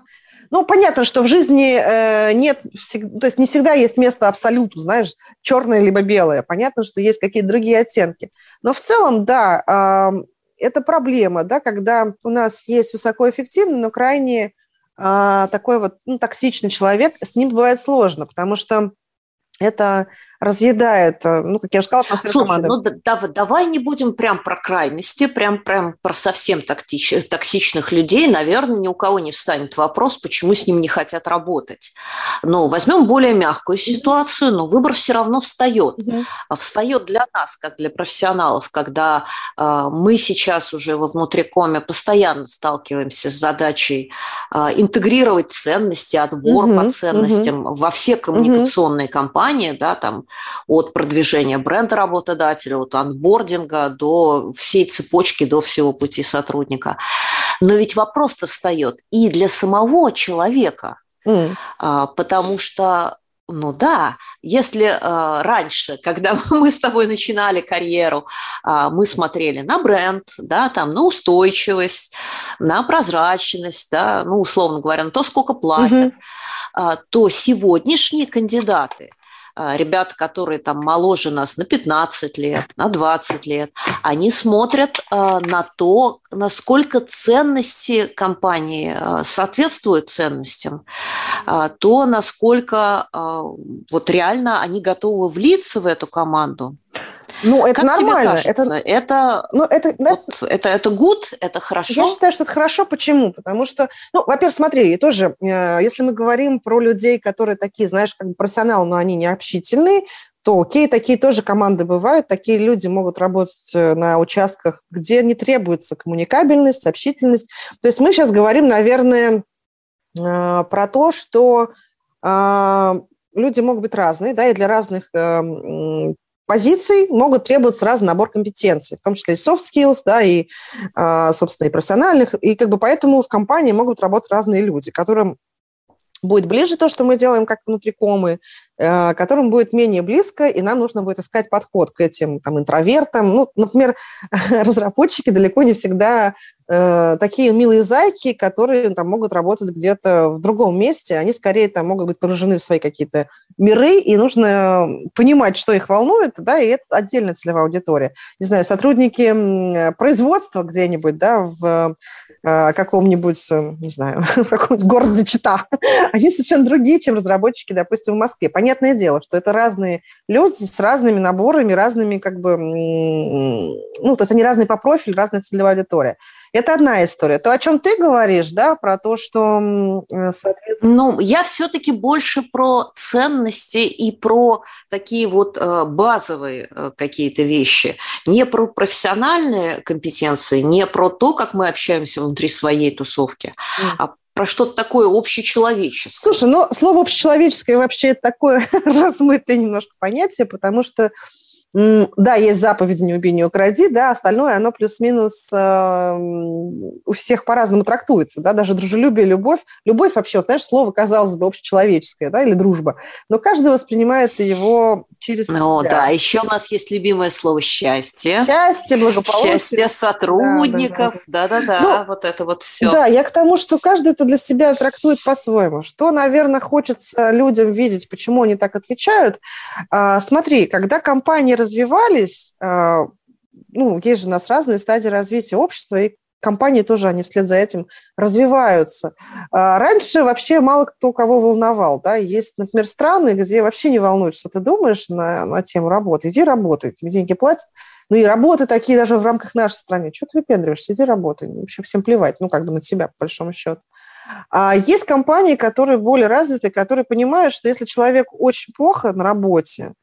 Ну, понятно, что в жизни э, нет, то есть не всегда есть место абсолюту, знаешь, черное либо белое. Понятно, что есть какие-то другие оттенки. Но в целом, да, э, это проблема, да, когда у нас есть высокоэффективный, но крайне э, такой вот ну, токсичный человек, с ним бывает сложно, потому что это разъедает, э, ну, как я уже сказала, атмосферу Слушай, команды. ну да, давай не будем прям про крайности, прям, прям про совсем тактич, токсичных людей. Наверное, ни у кого не встанет вопрос, почему с ним не хотят работать. Но возьмем более мягкую ситуацию, но выбор все равно встает. Mm-hmm. Встает для нас, как для профессионалов, когда э, мы сейчас уже во внутрикоме постоянно сталкиваемся с задачей э, интегрировать ценности, отбор mm-hmm. по ценностям mm-hmm. во все коммуникационные mm-hmm. компании, да, там от продвижения бренда работодателя, от анбординга до всей цепочки, до всего пути сотрудника. Но ведь вопрос-то встает и для самого человека, mm. потому что ну да, если э, раньше, когда мы с тобой начинали карьеру, э, мы смотрели на бренд, да, там, на устойчивость, на прозрачность, да, ну, условно говоря, на то, сколько платят, mm-hmm. э, то сегодняшние кандидаты ребята, которые там моложе нас на 15 лет, на 20 лет, они смотрят а, на то, насколько ценности компании а, соответствуют ценностям, то насколько вот реально они готовы влиться в эту команду. Ну, это как нормально. Тебе кажется? Это, это, ну, это, вот, это, это good, это хорошо? Я считаю, что это хорошо. Почему? Потому что, ну, во-первых, смотри, тоже, э, если мы говорим про людей, которые такие, знаешь, как бы профессионалы, но они не общительные, то окей, такие тоже команды бывают, такие люди могут работать э, на участках, где не требуется коммуникабельность, общительность. То есть мы сейчас говорим, наверное, э, про то, что э, люди могут быть разные, да, и для разных позиций могут требоваться разный набор компетенций, в том числе и soft skills, да, и, собственно, и профессиональных, и как бы поэтому в компании могут работать разные люди, которым будет ближе то, что мы делаем как внутрикомы, э, которым будет менее близко, и нам нужно будет искать подход к этим там, интровертам. Ну, например, разработчики далеко не всегда э, такие милые зайки, которые там, могут работать где-то в другом месте. Они скорее там могут быть погружены в свои какие-то миры, и нужно понимать, что их волнует, да, и это отдельная целевая аудитория. Не знаю, сотрудники производства где-нибудь, да, в э, каком-нибудь, э, не знаю, в каком-нибудь городе Чита, они совершенно другие, чем разработчики, допустим, в Москве. Понятное дело, что это разные люди с разными наборами, разными как бы, ну, то есть они разные по профилю, разная целевая аудитория. Это одна история. То, о чем ты говоришь, да, про то, что, э, соответственно... Ну, я все-таки больше про ценности и про такие вот э, базовые э, какие-то вещи. Не про профессиональные компетенции, не про то, как мы общаемся внутри своей тусовки, mm. а про что-то такое общечеловеческое. Слушай, ну, слово общечеловеческое вообще такое размытое немножко понятие, потому что да, есть заповедь «не убей, не укради», да, остальное, оно плюс-минус э, у всех по-разному трактуется, да, даже дружелюбие, любовь. Любовь вообще, знаешь, слово, казалось бы, общечеловеческое, да, или дружба, но каждый воспринимает его через Ну себя. да, еще у нас есть любимое слово «счастье». Счастье, благополучие. Счастье сотрудников, да-да-да, ну, вот это вот все. Да, я к тому, что каждый это для себя трактует по-своему. Что, наверное, хочется людям видеть, почему они так отвечают. А, смотри, когда компания развивались, а, ну, есть же у нас разные стадии развития общества, и компании тоже, они вслед за этим развиваются. А, раньше вообще мало кто кого волновал, да, есть, например, страны, где вообще не волнует, что ты думаешь на, на тему работы, иди работай, тебе деньги платят, ну и работы такие даже в рамках нашей страны, что ты выпендриваешься, иди работай, вообще всем плевать, ну как бы на тебя, по большому счету. А есть компании, которые более развиты, которые понимают, что если человек очень плохо на работе,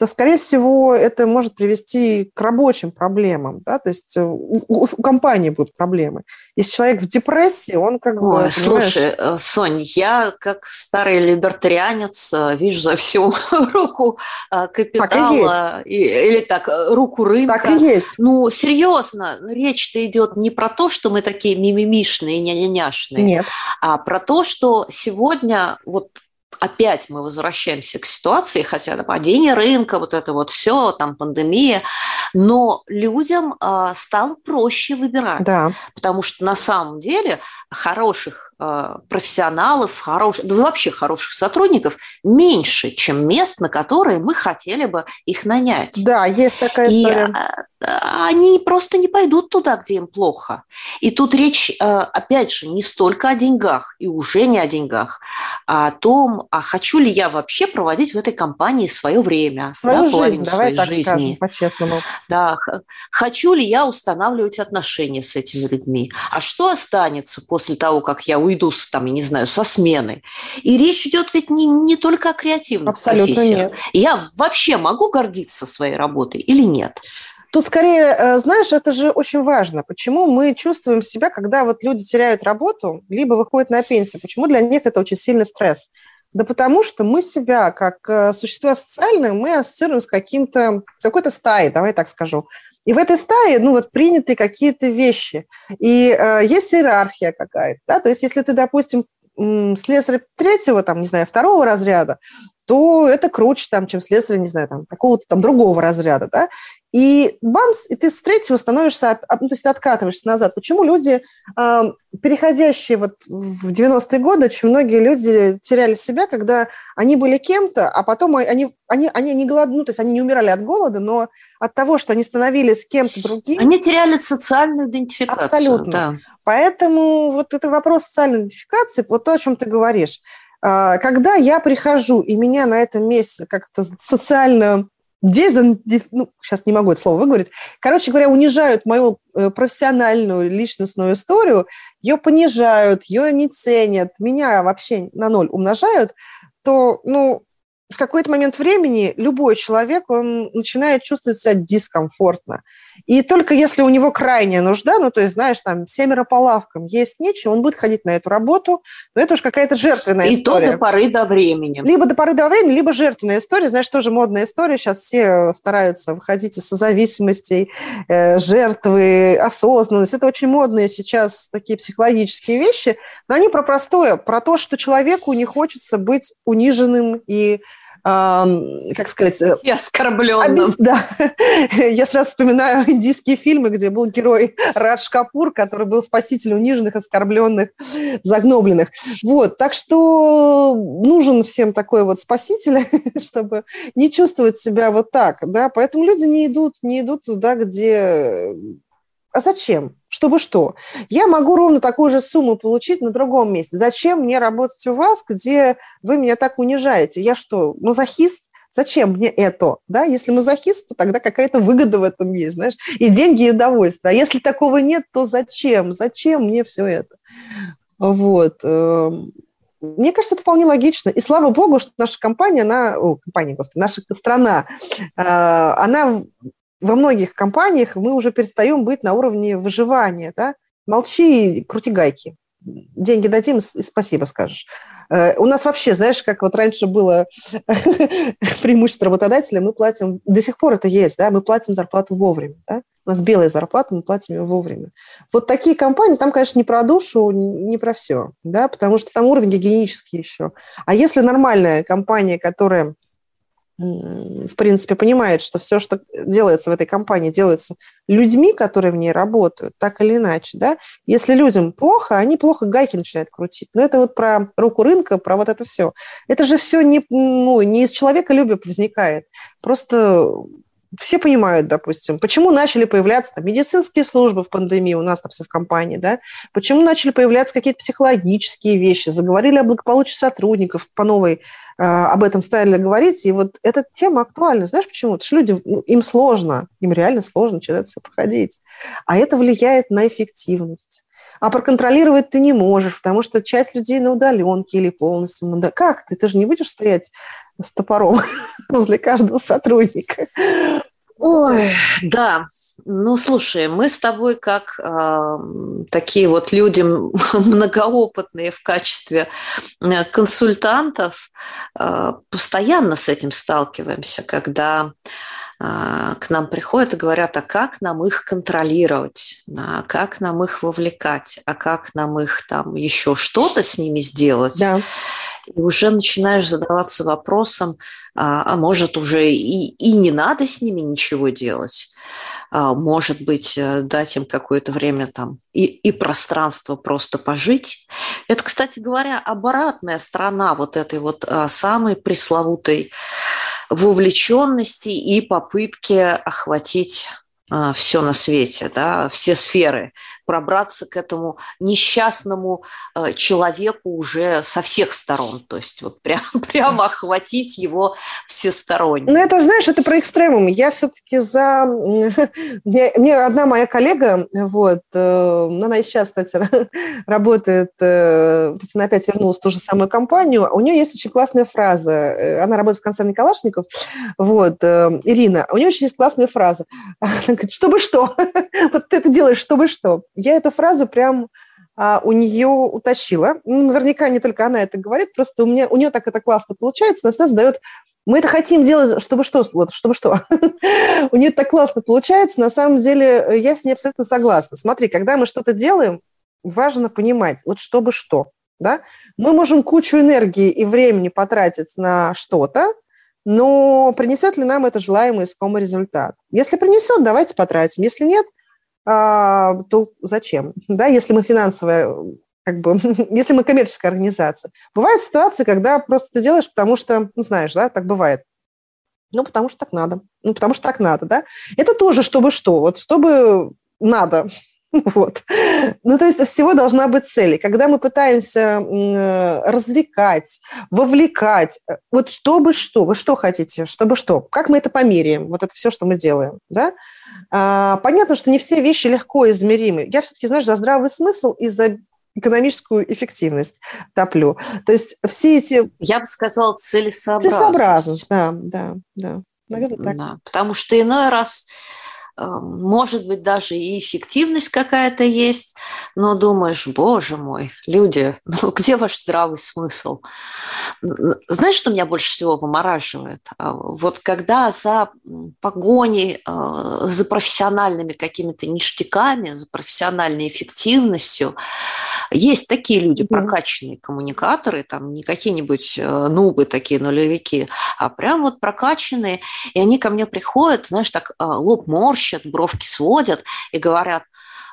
то, скорее всего, это может привести к рабочим проблемам, да, то есть э, у, у компании будут проблемы. Если человек в депрессии, он как бы... Ой, слушай, э, Сонь, я как старый либертарианец э, вижу за всю руку капитала, так и есть. или так, руку рынка. Так и есть. Ну, серьезно, речь-то идет не про то, что мы такие мимимишные, няняняшные, Нет. а про то, что сегодня вот опять мы возвращаемся к ситуации, хотя да, падение рынка, вот это вот все, там пандемия, но людям э, стало проще выбирать, да. потому что на самом деле хороших э, профессионалов, хороших, да вообще хороших сотрудников меньше, чем мест, на которые мы хотели бы их нанять. Да, есть такая история. И, а, они просто не пойдут туда, где им плохо. И тут речь, э, опять же, не столько о деньгах, и уже не о деньгах, а о том, а хочу ли я вообще проводить в этой компании свое время, свою да, жизнь, давай так жизни. скажем, по-честному. Да, хочу ли я устанавливать отношения с этими людьми, а что останется после того, как я уйду, с, там, не знаю, со смены. И речь идет ведь не, не только о креативных Абсолютно профессиях. Нет. Я вообще могу гордиться своей работой или нет? Тут скорее, э, знаешь, это же очень важно. Почему мы чувствуем себя, когда вот люди теряют работу, либо выходят на пенсию? Почему для них это очень сильный стресс? Да потому что мы себя, как э, существа социальные, мы ассоциируем с каким-то, с какой-то стаей, давай так скажу. И в этой стае, ну, вот приняты какие-то вещи. И э, есть иерархия какая-то, да, то есть если ты, допустим, слесарь третьего, там, не знаю, второго разряда, то это круче, там, чем слесарь, не знаю, там, какого-то там другого разряда, да. И бамс, и ты с третьего становишься, ну, то есть откатываешься назад. Почему люди, переходящие вот в 90-е годы, очень многие люди теряли себя, когда они были кем-то, а потом они, они, они не голодны, ну, то есть они не умирали от голода, но от того, что они становились кем-то другим. Они теряли социальную идентификацию. Абсолютно. Да. Поэтому вот это вопрос социальной идентификации, вот то, о чем ты говоришь. А, когда я прихожу, и меня на этом месте как-то социально дезин, ну, сейчас не могу это слово выговорить, короче говоря, унижают мою э, профессиональную личностную историю, ее понижают, ее не ценят, меня вообще на ноль умножают, то, ну, в какой-то момент времени любой человек, он начинает чувствовать себя дискомфортно. И только если у него крайняя нужда, ну, то есть, знаешь, там, семеро по лавкам, есть нечего, он будет ходить на эту работу, но это уж какая-то жертвенная и история. И то до поры до времени. Либо до поры до времени, либо жертвенная история. Знаешь, тоже модная история. Сейчас все стараются выходить из созависимостей, э, жертвы, осознанность. Это очень модные сейчас такие психологические вещи, но они про простое, про то, что человеку не хочется быть униженным и как сказать... Э, и оскорбленным. Обез... Да. Я сразу вспоминаю индийские фильмы, где был герой Радж Капур, который был спаситель униженных, оскорбленных, загнобленных. Вот, так что нужен всем такой вот спаситель, чтобы не чувствовать себя вот так, да, поэтому люди не идут, не идут туда, где а зачем? Чтобы что? Я могу ровно такую же сумму получить на другом месте. Зачем мне работать у вас, где вы меня так унижаете? Я что, мазохист? Зачем мне это? Да? Если мазохист, то тогда какая-то выгода в этом есть, знаешь, и деньги, и удовольствие. А если такого нет, то зачем? Зачем мне все это? Вот. Эм, мне кажется, это вполне логично. И слава богу, что наша компания, она, о, компания, господи, наша страна, э, она во многих компаниях мы уже перестаем быть на уровне выживания. Да? Молчи, крути гайки. Деньги дадим и спасибо скажешь. Э, у нас вообще, знаешь, как вот раньше было преимущество работодателя, мы платим, до сих пор это есть, да, мы платим зарплату вовремя, да? У нас белая зарплата, мы платим ее вовремя. Вот такие компании, там, конечно, не про душу, не про все, да, потому что там уровень гигиенический еще. А если нормальная компания, которая в принципе, понимает, что все, что делается в этой компании, делается людьми, которые в ней работают, так или иначе, да, если людям плохо, они плохо гайки начинают крутить. Но это вот про руку рынка, про вот это все. Это же все не, ну, не из человека любя возникает. Просто все понимают, допустим, почему начали появляться там, медицинские службы в пандемии у нас там все в компании, да, почему начали появляться какие-то психологические вещи, заговорили о благополучии сотрудников по новой, об этом стали говорить, и вот эта тема актуальна. Знаешь почему? Потому что люди, ну, им сложно, им реально сложно через это все проходить, а это влияет на эффективность. А проконтролировать ты не можешь, потому что часть людей на удаленке или полностью на... Как ты? Ты же не будешь стоять с топором возле каждого сотрудника. Ой, да. Ну, слушай, мы с тобой как э, такие вот люди многоопытные в качестве э, консультантов э, постоянно с этим сталкиваемся, когда к нам приходят и говорят, а как нам их контролировать, а как нам их вовлекать, а как нам их там еще что-то с ними сделать. Да и уже начинаешь задаваться вопросом, а, а может уже и, и не надо с ними ничего делать, а, может быть э, дать им какое-то время там и, и пространство просто пожить. Это, кстати говоря, обратная сторона вот этой вот а, самой пресловутой вовлеченности и попытки охватить все на свете, да, все сферы пробраться к этому несчастному э, человеку уже со всех сторон, то есть вот прям, прямо охватить его всесторонне. Ну, это, знаешь, это про экстремум. Я все-таки за... Мне, мне одна моя коллега, вот, э, она и сейчас, кстати, работает, э, есть она опять вернулась в ту же самую компанию, у нее есть очень классная фраза, она работает в концерне Калашников, вот, Ирина, у нее очень есть классная фраза, она говорит, чтобы что? вот ты это делаешь, чтобы что? Я эту фразу прям а, у нее утащила. Ну, наверняка не только она это говорит, просто у, меня, у нее так это классно получается, она всегда задает мы это хотим делать, чтобы что, вот, чтобы что. у нее так классно получается. На самом деле, я с ней абсолютно согласна. Смотри, когда мы что-то делаем, важно понимать, вот чтобы что. Да? Мы можем кучу энергии и времени потратить на что-то, но принесет ли нам это желаемый искомый результат? Если принесет, давайте потратим. Если нет – то зачем? Да, если мы финансовая, как бы, если мы коммерческая организация. Бывают ситуации, когда просто ты делаешь, потому что, ну, знаешь, да, так бывает. Ну, потому что так надо. Ну, потому что так надо, да. Это тоже чтобы что? Вот чтобы надо. Вот. Ну, то есть всего должна быть цель. когда мы пытаемся развлекать, вовлекать, э, вот чтобы что, вы что хотите, чтобы что, как мы это померяем, вот это все, что мы делаем, да? А, понятно, что не все вещи легко измеримы. Я все-таки, знаешь, за здравый смысл и за экономическую эффективность топлю. То есть все эти... Я бы сказала, целесообразность. Целесообразность, да, да, да. Наверное, так. Да, потому что иной раз может быть, даже и эффективность какая-то есть, но думаешь, боже мой, люди, ну где ваш здравый смысл? Знаешь, что меня больше всего вымораживает? А, вот когда за погоней, э, за профессиональными какими-то ништяками, за профессиональной эффективностью, есть такие люди, прокачанные коммуникаторы, там не какие-нибудь э, нубы такие нулевики, а прям вот прокачанные, и они ко мне приходят, знаешь, так лоб морщ морщат, бровки сводят и говорят,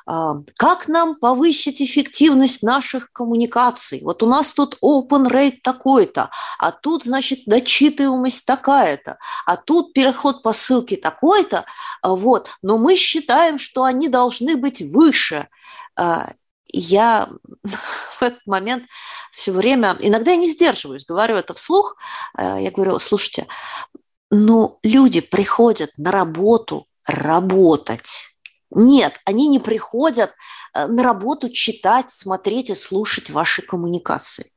«А, как нам повысить эффективность наших коммуникаций? Вот у нас тут open rate такой-то, а тут, значит, дочитываемость такая-то, а тут переход по ссылке такой-то, а вот, но мы считаем, что они должны быть выше. А, я в этот момент все время, иногда я не сдерживаюсь, говорю это вслух, я говорю, слушайте, ну, люди приходят на работу работать. Нет, они не приходят э, на работу читать, смотреть и слушать ваши коммуникации.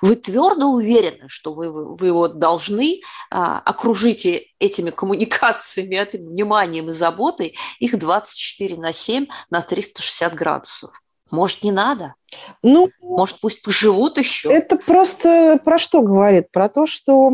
Вы твердо уверены, что вы, вы вот должны а, окружить этими коммуникациями, этим вниманием и заботой их 24 на 7 на 360 градусов. Может, не надо? Ну, Может, пусть поживут еще? Это просто про что говорит? Про то, что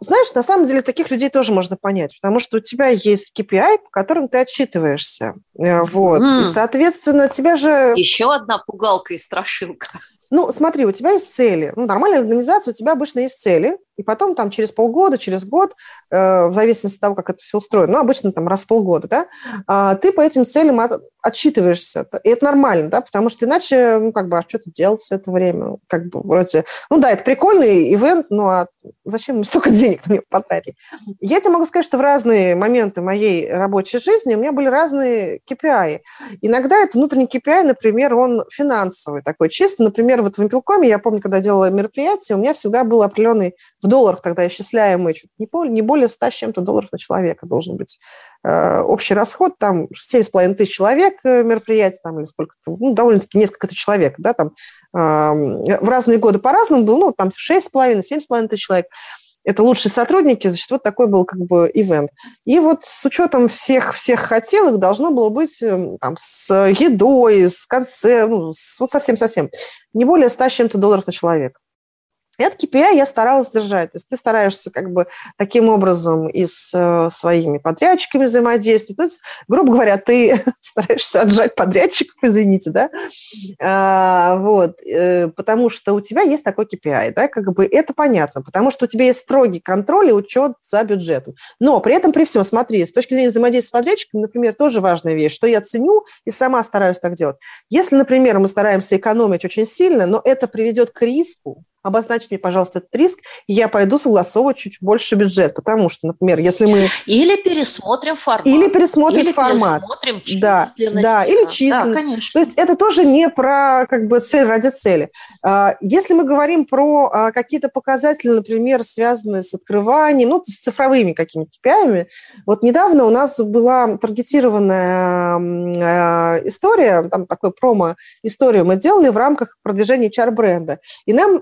знаешь, на самом деле таких людей тоже можно понять, потому что у тебя есть KPI, по которым ты отчитываешься. Э, вот. Mm. И, соответственно, тебя же... Еще одна пугалка и страшилка. Ну, смотри, у тебя есть цели. Ну, нормальная организация, у тебя обычно есть цели, и потом там через полгода, через год, э, в зависимости от того, как это все устроено, ну, обычно там раз в полгода, да, э, ты по этим целям от, отчитываешься. И это нормально, да, потому что иначе, ну, как бы, а что ты делал все это время? Как бы, вроде, ну, да, это прикольный ивент, но а зачем мы столько денег на него потратили? Я тебе могу сказать, что в разные моменты моей рабочей жизни у меня были разные KPI. Иногда это внутренний KPI, например, он финансовый такой, чисто, например, вот в Импелкоме, я помню, когда делала мероприятие, у меня всегда был определенный в долларах тогда исчисляемый, не более, не более 100 с чем-то долларов на человека должен быть э, общий расход, там 7,5 тысяч человек э, мероприятий, там, или сколько-то, ну, довольно-таки несколько тысяч человек, да, там э, в разные годы по-разному был, ну, там 6,5, 7,5 тысяч человек это лучшие сотрудники, значит, вот такой был как бы ивент. И вот с учетом всех, всех хотелок должно было быть там, с едой, с конце, ну, вот совсем-совсем, не более 100 с чем-то долларов на человека. Этот KPI я старалась держать. То есть ты стараешься как бы таким образом и с э, своими подрядчиками взаимодействовать. Ну, есть, грубо говоря, ты стараешься отжать подрядчиков, извините, да, а, вот, э, потому что у тебя есть такой KPI, да, как бы это понятно, потому что у тебя есть строгий контроль и учет за бюджетом. Но при этом, при всем, смотри, с точки зрения взаимодействия с подрядчиком, например, тоже важная вещь, что я ценю и сама стараюсь так делать. Если, например, мы стараемся экономить очень сильно, но это приведет к риску, обозначь мне, пожалуйста, этот риск, и я пойду согласовывать чуть больше бюджет, потому что, например, если мы... Или пересмотрим формат. Или пересмотрим или формат. пересмотрим да, да, или численность. Да, конечно. То есть это тоже не про как бы цель ради цели. А, если мы говорим про а, какие-то показатели, например, связанные с открыванием, ну, с цифровыми какими-то KPI, вот недавно у нас была таргетированная а, история, там такой промо-историю мы делали в рамках продвижения HR-бренда, и нам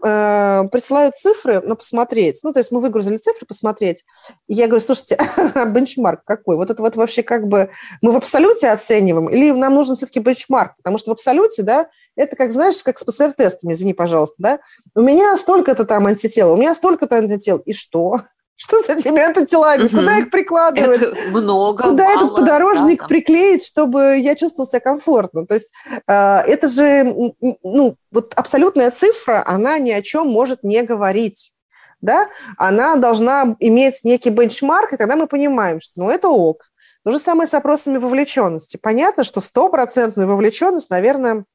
присылают цифры, ну, посмотреть. Ну, то есть мы выгрузили цифры, посмотреть. И я говорю, слушайте, бенчмарк какой? Вот это вот вообще как бы мы в абсолюте оцениваем или нам нужен все-таки бенчмарк? Потому что в абсолюте, да, это как, знаешь, как с ПЦР-тестами, извини, пожалуйста, да? У меня столько-то там антител, у меня столько-то антител. И что? Что с этими антителами? Угу. Куда их прикладывать? Это много, Куда мало, этот подорожник да, приклеить, чтобы я чувствовала себя комфортно? То есть э, это же, ну, вот абсолютная цифра, она ни о чем может не говорить. Да? Она должна иметь некий бенчмарк, и тогда мы понимаем, что ну, это ок. То же самое с опросами вовлеченности. Понятно, что стопроцентная вовлеченность, наверное,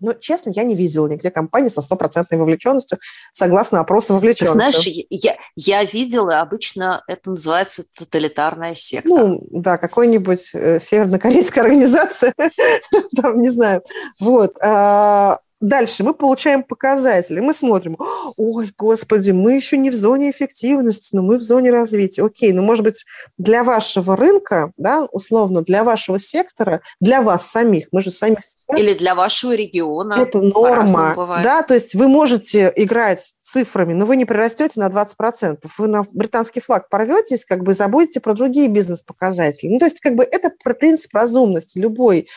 но, честно, я не видела нигде компании со стопроцентной вовлеченностью, согласно опросам вовлеченности. Знаешь, я, я видела, обычно это называется тоталитарная секта. Ну, да, какой-нибудь э, севернокорейская организация, там, не знаю. Вот. Дальше мы получаем показатели, мы смотрим, ой, господи, мы еще не в зоне эффективности, но мы в зоне развития. Окей, ну, может быть, для вашего рынка, да, условно, для вашего сектора, для вас самих, мы же сами... Или для вашего региона. Это норма, да, то есть вы можете играть цифрами, но вы не прирастете на 20%. Вы на британский флаг порветесь, как бы забудете про другие бизнес-показатели. Ну, то есть, как бы это принцип разумности. Любой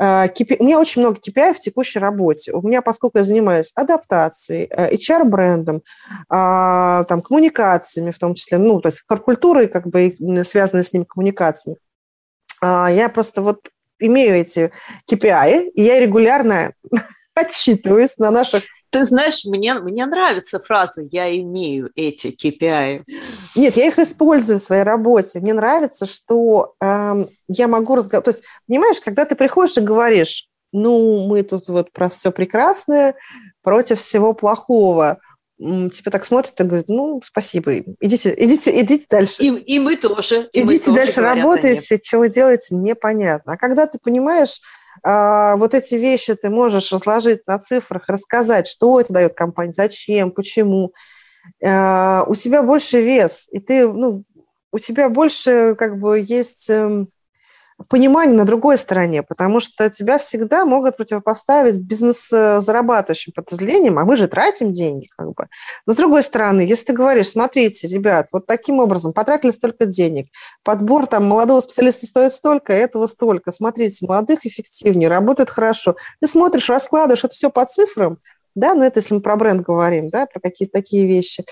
KPI, а, у меня очень много KPI в текущей работе. У меня, поскольку я занимаюсь адаптацией, HR-брендом, а, там, коммуникациями в том числе, ну, то есть культурой, как бы связанной с ним коммуникациями, а, я просто вот имею эти KPI, и я регулярно отчитываюсь на наших ты знаешь, мне, мне нравится фраза «я имею эти KPI». Нет, я их использую в своей работе. Мне нравится, что э, я могу разговаривать. То есть, понимаешь, когда ты приходишь и говоришь, ну, мы тут вот про все прекрасное против всего плохого, тебя так смотрят и говорят, ну, спасибо, идите, идите, идите дальше. И, и мы тоже. И идите мы дальше тоже работаете, что вы делаете, непонятно. А когда ты понимаешь, вот эти вещи ты можешь разложить на цифрах, рассказать, что это дает компании, зачем, почему. А, у тебя больше вес, и ты, ну, у тебя больше как бы есть эм, понимание на другой стороне, потому что тебя всегда могут противопоставить бизнес-зарабатывающим подразделениям, а мы же тратим деньги, как бы. Но с другой стороны, если ты говоришь, смотрите, ребят, вот таким образом потратили столько денег, подбор там молодого специалиста стоит столько, этого столько, смотрите, молодых эффективнее, работают хорошо. Ты смотришь, раскладываешь это все по цифрам, да, ну это если мы про бренд говорим, да, про какие-то такие вещи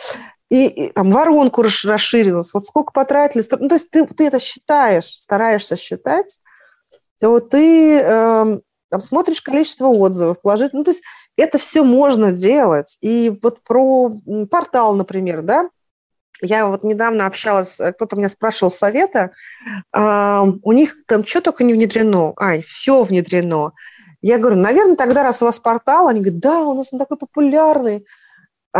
и, и там воронку расширилась, вот сколько потратили, ну, то есть ты, ты это считаешь, стараешься считать, то ты э, там смотришь количество отзывов, положительных, ну, то есть это все можно делать. И вот про портал, например, да, я вот недавно общалась, э, кто-то меня спрашивал совета, э, у них там что только не внедрено, ай, все внедрено. Я говорю, наверное, тогда, раз у вас портал, они говорят, да, у нас он такой популярный.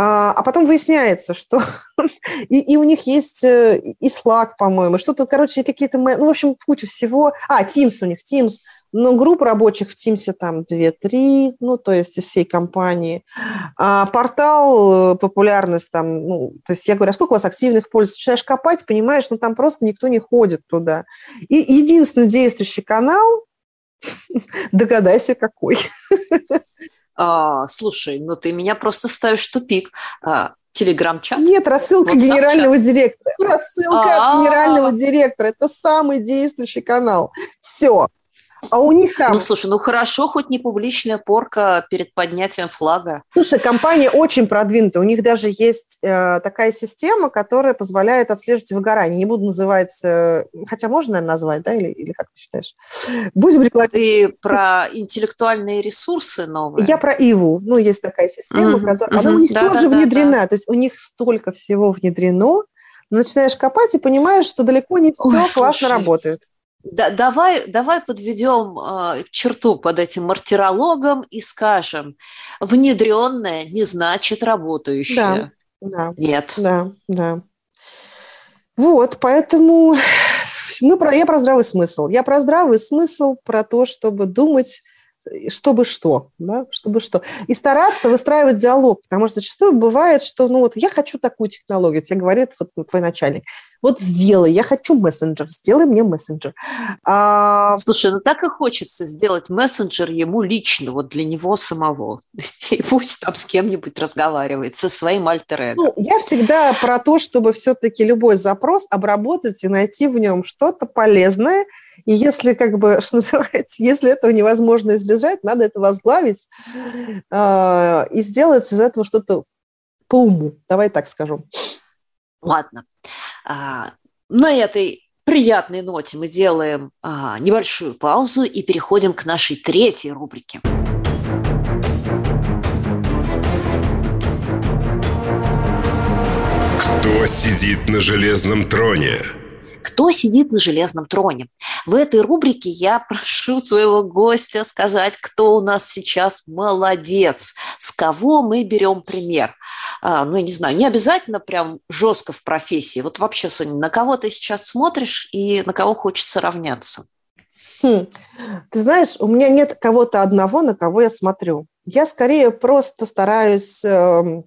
А, а потом выясняется, что и, и у них есть э, и Slack, по-моему, что-то, короче, какие-то, ну, в общем, куча всего. А, Teams у них, Teams. Но групп рабочих в Teams там 2-3, ну, то есть из всей компании. А портал, э, популярность там, ну, то есть я говорю, а сколько у вас активных пользователей? Начинаешь копать, понимаешь, ну, там просто никто не ходит туда. И единственный действующий канал, догадайся, какой. А, слушай, ну ты меня просто ставишь в тупик. А, Телеграм-чат? Нет, рассылка WhatsApp генерального чат. директора. Рассылка А-а-а. от генерального директора. Это самый действующий канал. Все. А у них там... Ну, слушай, ну хорошо, хоть не публичная порка перед поднятием флага. Слушай, компания очень продвинута. У них даже есть э, такая система, которая позволяет отслеживать выгорание. Не буду называть... Э, хотя можно, наверное, назвать, да? Или, или как ты считаешь? Будем рекламировать. Ты про интеллектуальные ресурсы новые? Я про ИВУ. Ну, есть такая система, угу, которая... Угу. Она у них да, тоже да, внедрена. Да, да. То есть у них столько всего внедрено, но начинаешь копать и понимаешь, что далеко не все Ой, классно слушай. работает. Да, давай, давай подведем э, черту под этим мартирологом и скажем, внедренное не значит работающее. Да, да, Нет. Да, да. Вот, поэтому мы про, я про здравый смысл. Я про здравый смысл, про то, чтобы думать чтобы что, да, чтобы что. И стараться выстраивать диалог, потому что зачастую бывает, что, ну вот, я хочу такую технологию, тебе говорит вот твой начальник, вот сделай, я хочу мессенджер, сделай мне мессенджер. А... Слушай, ну так и хочется сделать мессенджер ему лично, вот для него самого. И пусть там с кем-нибудь разговаривает, со своим альтер -эго. Ну, я всегда про то, чтобы все-таки любой запрос обработать и найти в нем что-то полезное, и если, как бы, что называется, если этого невозможно избежать, надо это возглавить э, и сделать из этого что-то по уму. Давай так скажу. Ладно. А, на этой приятной ноте мы делаем а, небольшую паузу и переходим к нашей третьей рубрике. Кто сидит на железном троне? Кто сидит на железном троне. В этой рубрике я прошу своего гостя сказать, кто у нас сейчас молодец, с кого мы берем пример. А, ну, я не знаю, не обязательно прям жестко в профессии. Вот вообще, Соня, на кого ты сейчас смотришь и на кого хочется равняться? Хм. Ты знаешь, у меня нет кого-то одного, на кого я смотрю. я скорее просто стараюсь эм,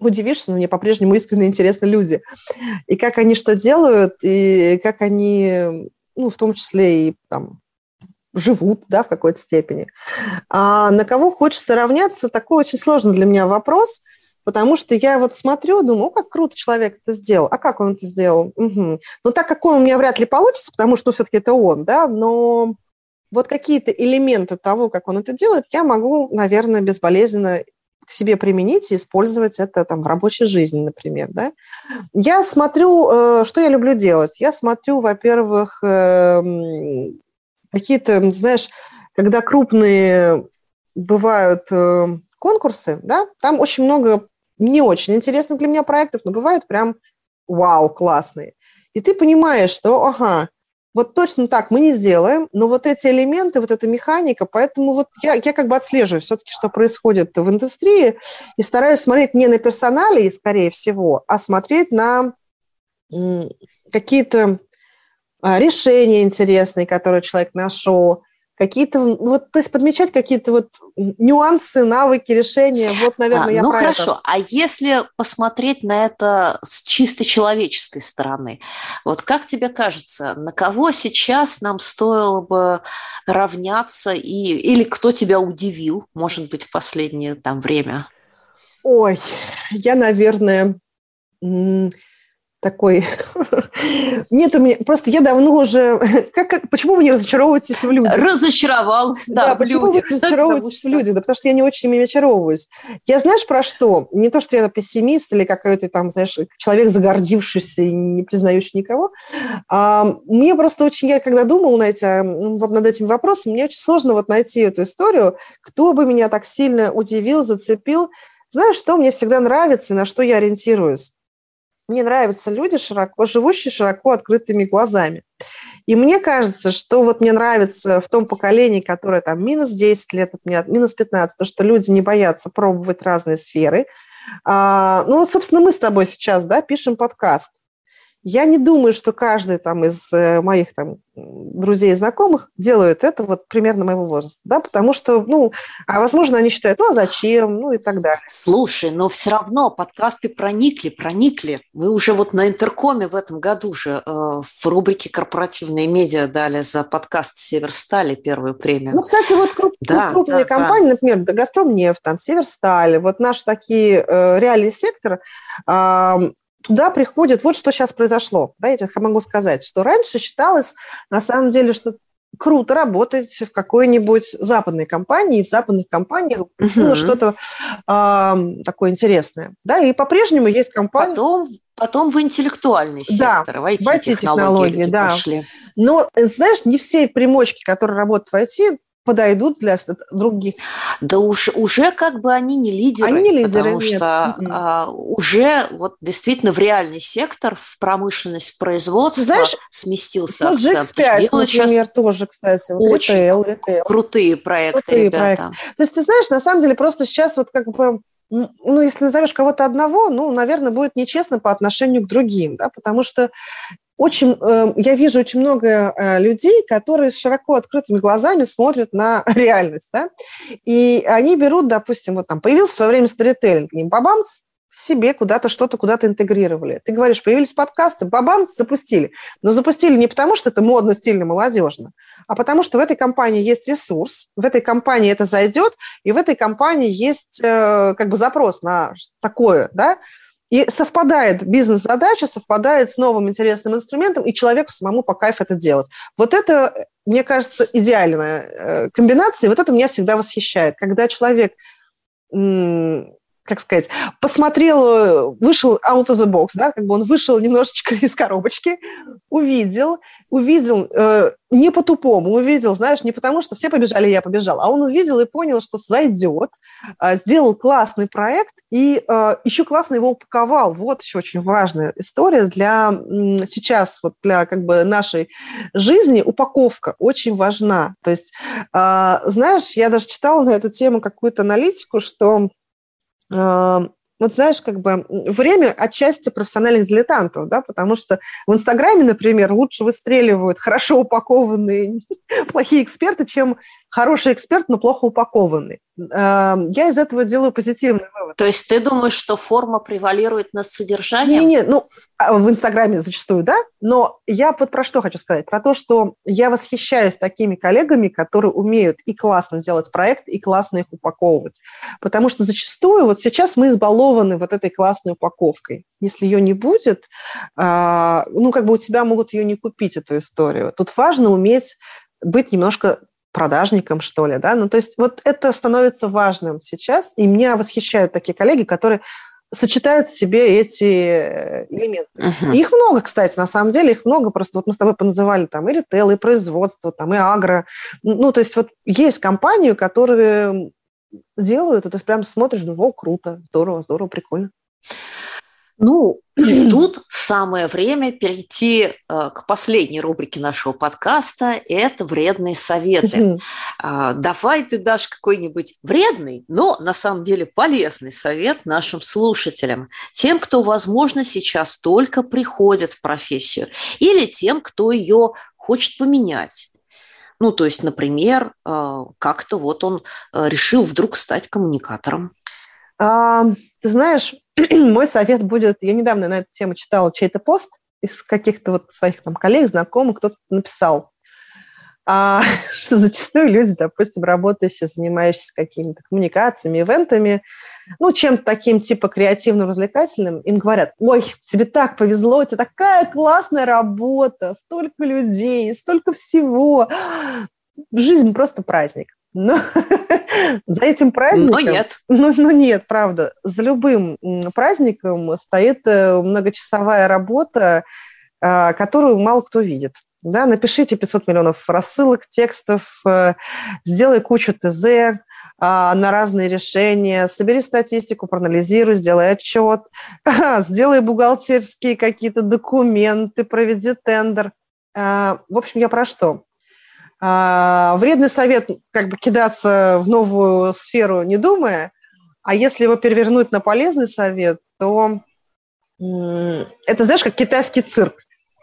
удивишься, но мне по-прежнему искренне интересны люди. И как они что делают, и как они, ну, в том числе и там живут, да, в какой-то степени. А на кого хочется равняться, такой очень сложный для меня вопрос, потому что я вот смотрю, думаю, как круто человек это сделал, а как он это сделал? Угу. Ну, так как он у меня вряд ли получится, потому что ну, все-таки это он, да, но вот какие-то элементы того, как он это делает, я могу, наверное, безболезненно к себе применить и использовать это там в рабочей жизни, например, да. Я смотрю, э, что я люблю делать. Я смотрю, во-первых, эм, какие-то, знаешь, когда крупные бывают э, конкурсы, да, там очень много не очень интересных для меня проектов, но бывают прям вау, классные. И ты понимаешь, что, ага, вот точно так мы не сделаем, но вот эти элементы, вот эта механика, поэтому вот я, я как бы отслеживаю все-таки, что происходит в индустрии, и стараюсь смотреть не на персоналии, скорее всего, а смотреть на какие-то а, решения интересные, которые человек нашел, какие-то, вот, то есть подмечать какие-то вот нюансы, навыки, решения, вот, наверное, а, я Ну, хорошо, это. а если посмотреть на это с чисто человеческой стороны, вот как тебе кажется, на кого сейчас нам стоило бы равняться, и, или кто тебя удивил, может быть, в последнее там время? Ой, я, наверное, такой... Нет у меня... Просто я давно уже... Как, как, почему вы не разочаровываетесь в людях? Разочаровал, да, да в почему людях. вы разочаровываетесь в людях? Да потому что я не очень ими очаровываюсь. Я знаешь про что? Не то, что я пессимист или какой-то там, знаешь, человек загордившийся и не признающий никого. А, мне просто очень... Я когда думала на эти, над этим вопросом, мне очень сложно вот найти эту историю, кто бы меня так сильно удивил, зацепил. Знаешь, что мне всегда нравится, на что я ориентируюсь? Мне нравятся люди, широко, живущие широко открытыми глазами. И мне кажется, что вот мне нравится в том поколении, которое там минус 10 лет от меня, минус 15, то, что люди не боятся пробовать разные сферы. А, ну вот, собственно, мы с тобой сейчас да, пишем подкаст. Я не думаю, что каждый там из э, моих там друзей и знакомых делают это вот примерно моего возраста, да, потому что, ну, а возможно, они считают, ну, а зачем, ну, и так далее. Слушай, но все равно подкасты проникли, проникли. Мы уже вот на Интеркоме в этом году же э, в рубрике «Корпоративные медиа» дали за подкаст «Северстали» первую премию. Ну, кстати, вот круп, да, крупные да, компании, да. например, «Газпромнефть», там, «Северсталь», вот наши такие э, реальный сектор, э, туда приходит, вот что сейчас произошло, да, я тебе могу сказать, что раньше считалось на самом деле, что круто работать в какой-нибудь западной компании, в западных компаниях uh-huh. было что-то э, такое интересное, да, и по-прежнему есть компании. Потом, потом в интеллектуальный сектор, да, в IT-технологии, да. Пошли. Но, знаешь, не все примочки, которые работают в IT, подойдут для других. Да уж, уже как бы они не лидеры. Они не лидеры, Потому нет. что а, уже вот действительно в реальный сектор, в промышленность, в производство Знаешь, сместился ну, акцент. GX5, например, тоже, кстати. Вот очень ритейл, ритейл. крутые проекты, крутые ребята. Проекты. То есть ты знаешь, на самом деле просто сейчас вот как бы ну, если назовешь кого-то одного, ну, наверное, будет нечестно по отношению к другим, да, потому что очень, э, я вижу очень много э, людей, которые с широко открытыми глазами смотрят на реальность, да, и они берут, допустим, вот там появился в свое время сторителлинг, и бабамс, себе куда-то что-то куда-то интегрировали. Ты говоришь, появились подкасты, бабамс, запустили. Но запустили не потому, что это модно, стильно, молодежно, а потому что в этой компании есть ресурс, в этой компании это зайдет, и в этой компании есть э, как бы запрос на такое, да, и совпадает бизнес-задача, совпадает с новым интересным инструментом, и человеку самому по кайфу это делать. Вот это, мне кажется, идеальная э, комбинация, и вот это меня всегда восхищает. Когда человек как сказать, посмотрел, вышел out of the box, да, как бы он вышел немножечко из коробочки, увидел, увидел э, не по-тупому, увидел, знаешь, не потому, что все побежали, я побежал, а он увидел и понял, что зайдет, э, сделал классный проект и э, еще классно его упаковал. Вот еще очень важная история для э, сейчас, вот для как бы нашей жизни, упаковка очень важна. То есть, э, знаешь, я даже читала на эту тему какую-то аналитику, что вот знаешь, как бы время отчасти профессиональных дилетантов, да, потому что в Инстаграме, например, лучше выстреливают хорошо упакованные плохие эксперты, чем хороший эксперт, но плохо упакованный. Эм, я из этого делаю позитивный вывод. То есть ты думаешь, что форма превалирует над содержанием? Не, не, ну а, в Инстаграме зачастую, да, но я вот про что хочу сказать, про то, что я восхищаюсь такими коллегами, которые умеют и классно делать проект, и классно их упаковывать, потому что зачастую вот сейчас мы избалованы вот этой классной упаковкой. Если ее не будет, а, ну как бы у тебя могут ее не купить эту историю. Тут важно уметь быть немножко продажником, что ли, да, ну, то есть вот это становится важным сейчас, и меня восхищают такие коллеги, которые сочетают в себе эти э, элементы. Uh-huh. их много, кстати, на самом деле, их много, просто вот мы с тобой поназывали там и ритейл, и производство, там и агро, ну, то есть вот есть компании, которые делают, и ты прям смотришь, ну, о, круто, здорово, здорово, прикольно. Ну, тут самое время перейти э, к последней рубрике нашего подкаста. Это вредные советы. Э, давай ты дашь какой-нибудь вредный, но на самом деле полезный совет нашим слушателям, тем, кто, возможно, сейчас только приходит в профессию, или тем, кто ее хочет поменять. Ну, то есть, например, э, как-то вот он э, решил вдруг стать коммуникатором. А, ты знаешь, мой совет будет, я недавно на эту тему читала чей-то пост из каких-то вот своих там коллег, знакомых, кто-то написал, а, что зачастую люди, допустим, работающие, занимающиеся какими-то коммуникациями, ивентами, ну, чем-то таким типа креативно-развлекательным, им говорят, ой, тебе так повезло, у тебя такая классная работа, столько людей, столько всего. Жизнь просто праздник. Но за этим праздником... Но нет. Ну, ну нет, правда. За любым праздником стоит э, многочасовая работа, а, которую мало кто видит. Да, напишите 500 миллионов рассылок, текстов, э, сделай кучу ТЗ, а, на разные решения, собери статистику, проанализируй, сделай отчет, сделай бухгалтерские какие-то документы, проведи тендер. А, в общем, я про что? А, вредный совет как бы кидаться в новую сферу, не думая, а если его перевернуть на полезный совет, то это, знаешь, как китайский цирк.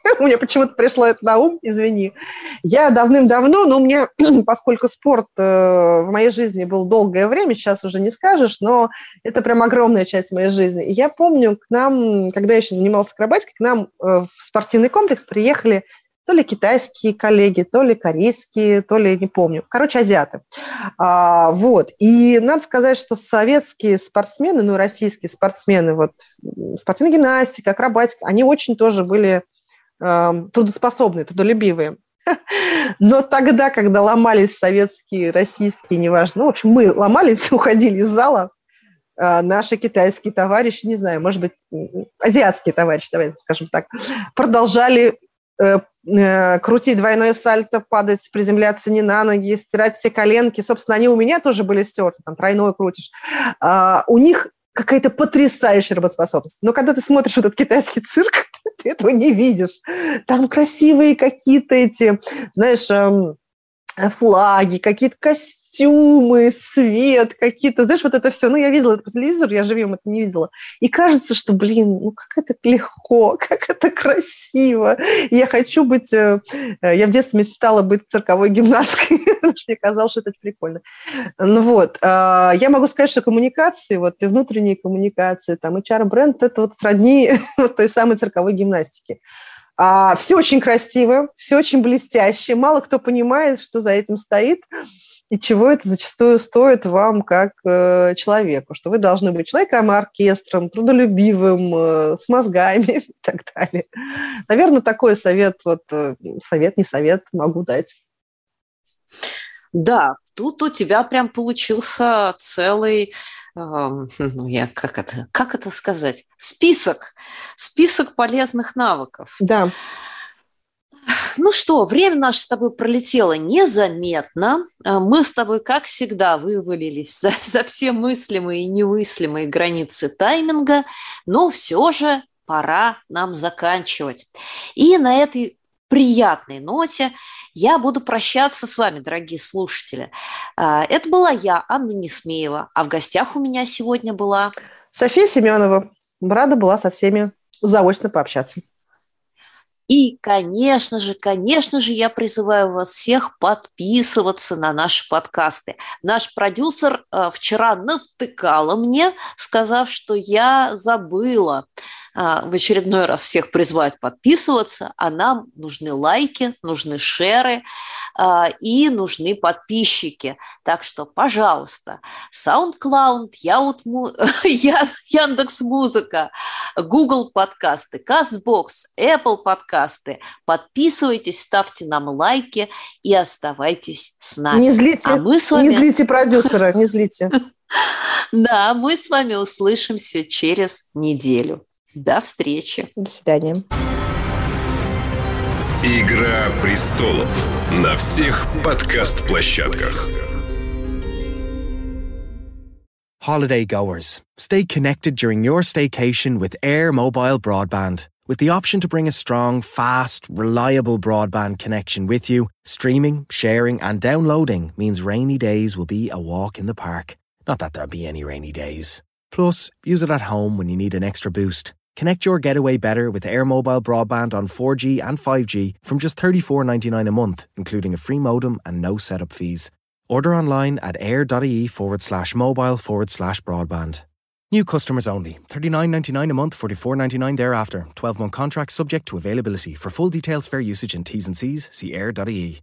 Мне почему-то пришло это на ум, извини. Я давным-давно, но у меня, поскольку спорт э, в моей жизни был долгое время, сейчас уже не скажешь, но это прям огромная часть моей жизни. И я помню, к нам, когда я еще занималась акробатикой, к нам э, в спортивный комплекс приехали то ли китайские коллеги, то ли корейские, то ли не помню. Короче, азиаты. А, вот. И надо сказать, что советские спортсмены, ну, российские спортсмены, вот, спортивная гимнастика, акробатика, они очень тоже были э, трудоспособные, трудолюбивые. Но тогда, когда ломались советские, российские, неважно, ну, в общем, мы ломались, уходили из зала, а, наши китайские товарищи, не знаю, может быть, азиатские товарищи, давайте скажем так, продолжали Э, э, крутить двойное сальто, падать, приземляться не на ноги, стирать все коленки. Собственно, они у меня тоже были стерты, там тройное крутишь. А, у них какая-то потрясающая работоспособность. Но когда ты смотришь этот китайский цирк, ты этого не видишь. Там красивые какие-то эти, знаешь, эм, флаги, какие-то костюмы, костюмы, свет, какие-то, знаешь, вот это все. Ну, я видела это по телевизору, я живьем это не видела. И кажется, что, блин, ну как это легко, как это красиво. я хочу быть... Э, э, я в детстве мечтала быть цирковой гимнасткой, потому что мне казалось, что это прикольно. Ну вот, а, я могу сказать, что коммуникации, вот и внутренние коммуникации, там, HR-бренд, это вот сродни вот той самой цирковой гимнастики. А, все очень красиво, все очень блестяще. Мало кто понимает, что за этим стоит и чего это зачастую стоит вам как э, человеку, что вы должны быть человеком-оркестром, трудолюбивым, э, с мозгами и так далее. Наверное, такой совет, вот э, совет, не совет, могу дать. Да, тут у тебя прям получился целый, э, ну я как это, как это сказать, список, список полезных навыков. Да. Ну что, время наше с тобой пролетело незаметно. А, мы с тобой, как всегда, вывалились за, за все мыслимые и немыслимые границы тайминга, но все же пора нам заканчивать. И на этой приятной ноте я буду прощаться с вами, дорогие слушатели. А, это была я, Анна Несмеева, а в гостях у меня сегодня была... София Семенова. Рада была со всеми заочно пообщаться. И, конечно же, конечно же, я призываю вас всех подписываться на наши подкасты. Наш продюсер э, вчера навтыкала мне, сказав, что я забыла в очередной раз всех призвать подписываться, а нам нужны лайки, нужны шеры а, и нужны подписчики. Так что, пожалуйста, SoundCloud, Яндекс Музыка, Google подкасты, CastBox, Apple подкасты. Подписывайтесь, ставьте нам лайки и оставайтесь с нами. Не злите, а мы с вами... не злите продюсера, не злите. Да, мы с вами услышимся через неделю. До встречи. До свидания. Игра престолов на всех подкаст-площадках. Holiday goers, stay connected during your staycation with Air Mobile Broadband. With the option to bring a strong, fast, reliable broadband connection with you, streaming, sharing, and downloading means rainy days will be a walk in the park. Not that there'll be any rainy days. Plus, use it at home when you need an extra boost. Connect your getaway better with Air Mobile broadband on 4G and 5G from just $34.99 a month, including a free modem and no setup fees. Order online at air.ie forward slash mobile forward slash broadband. New customers only. $39.99 a month, $44.99 thereafter. 12 month contract subject to availability. For full details, fair usage and T's and C's, see air.ie.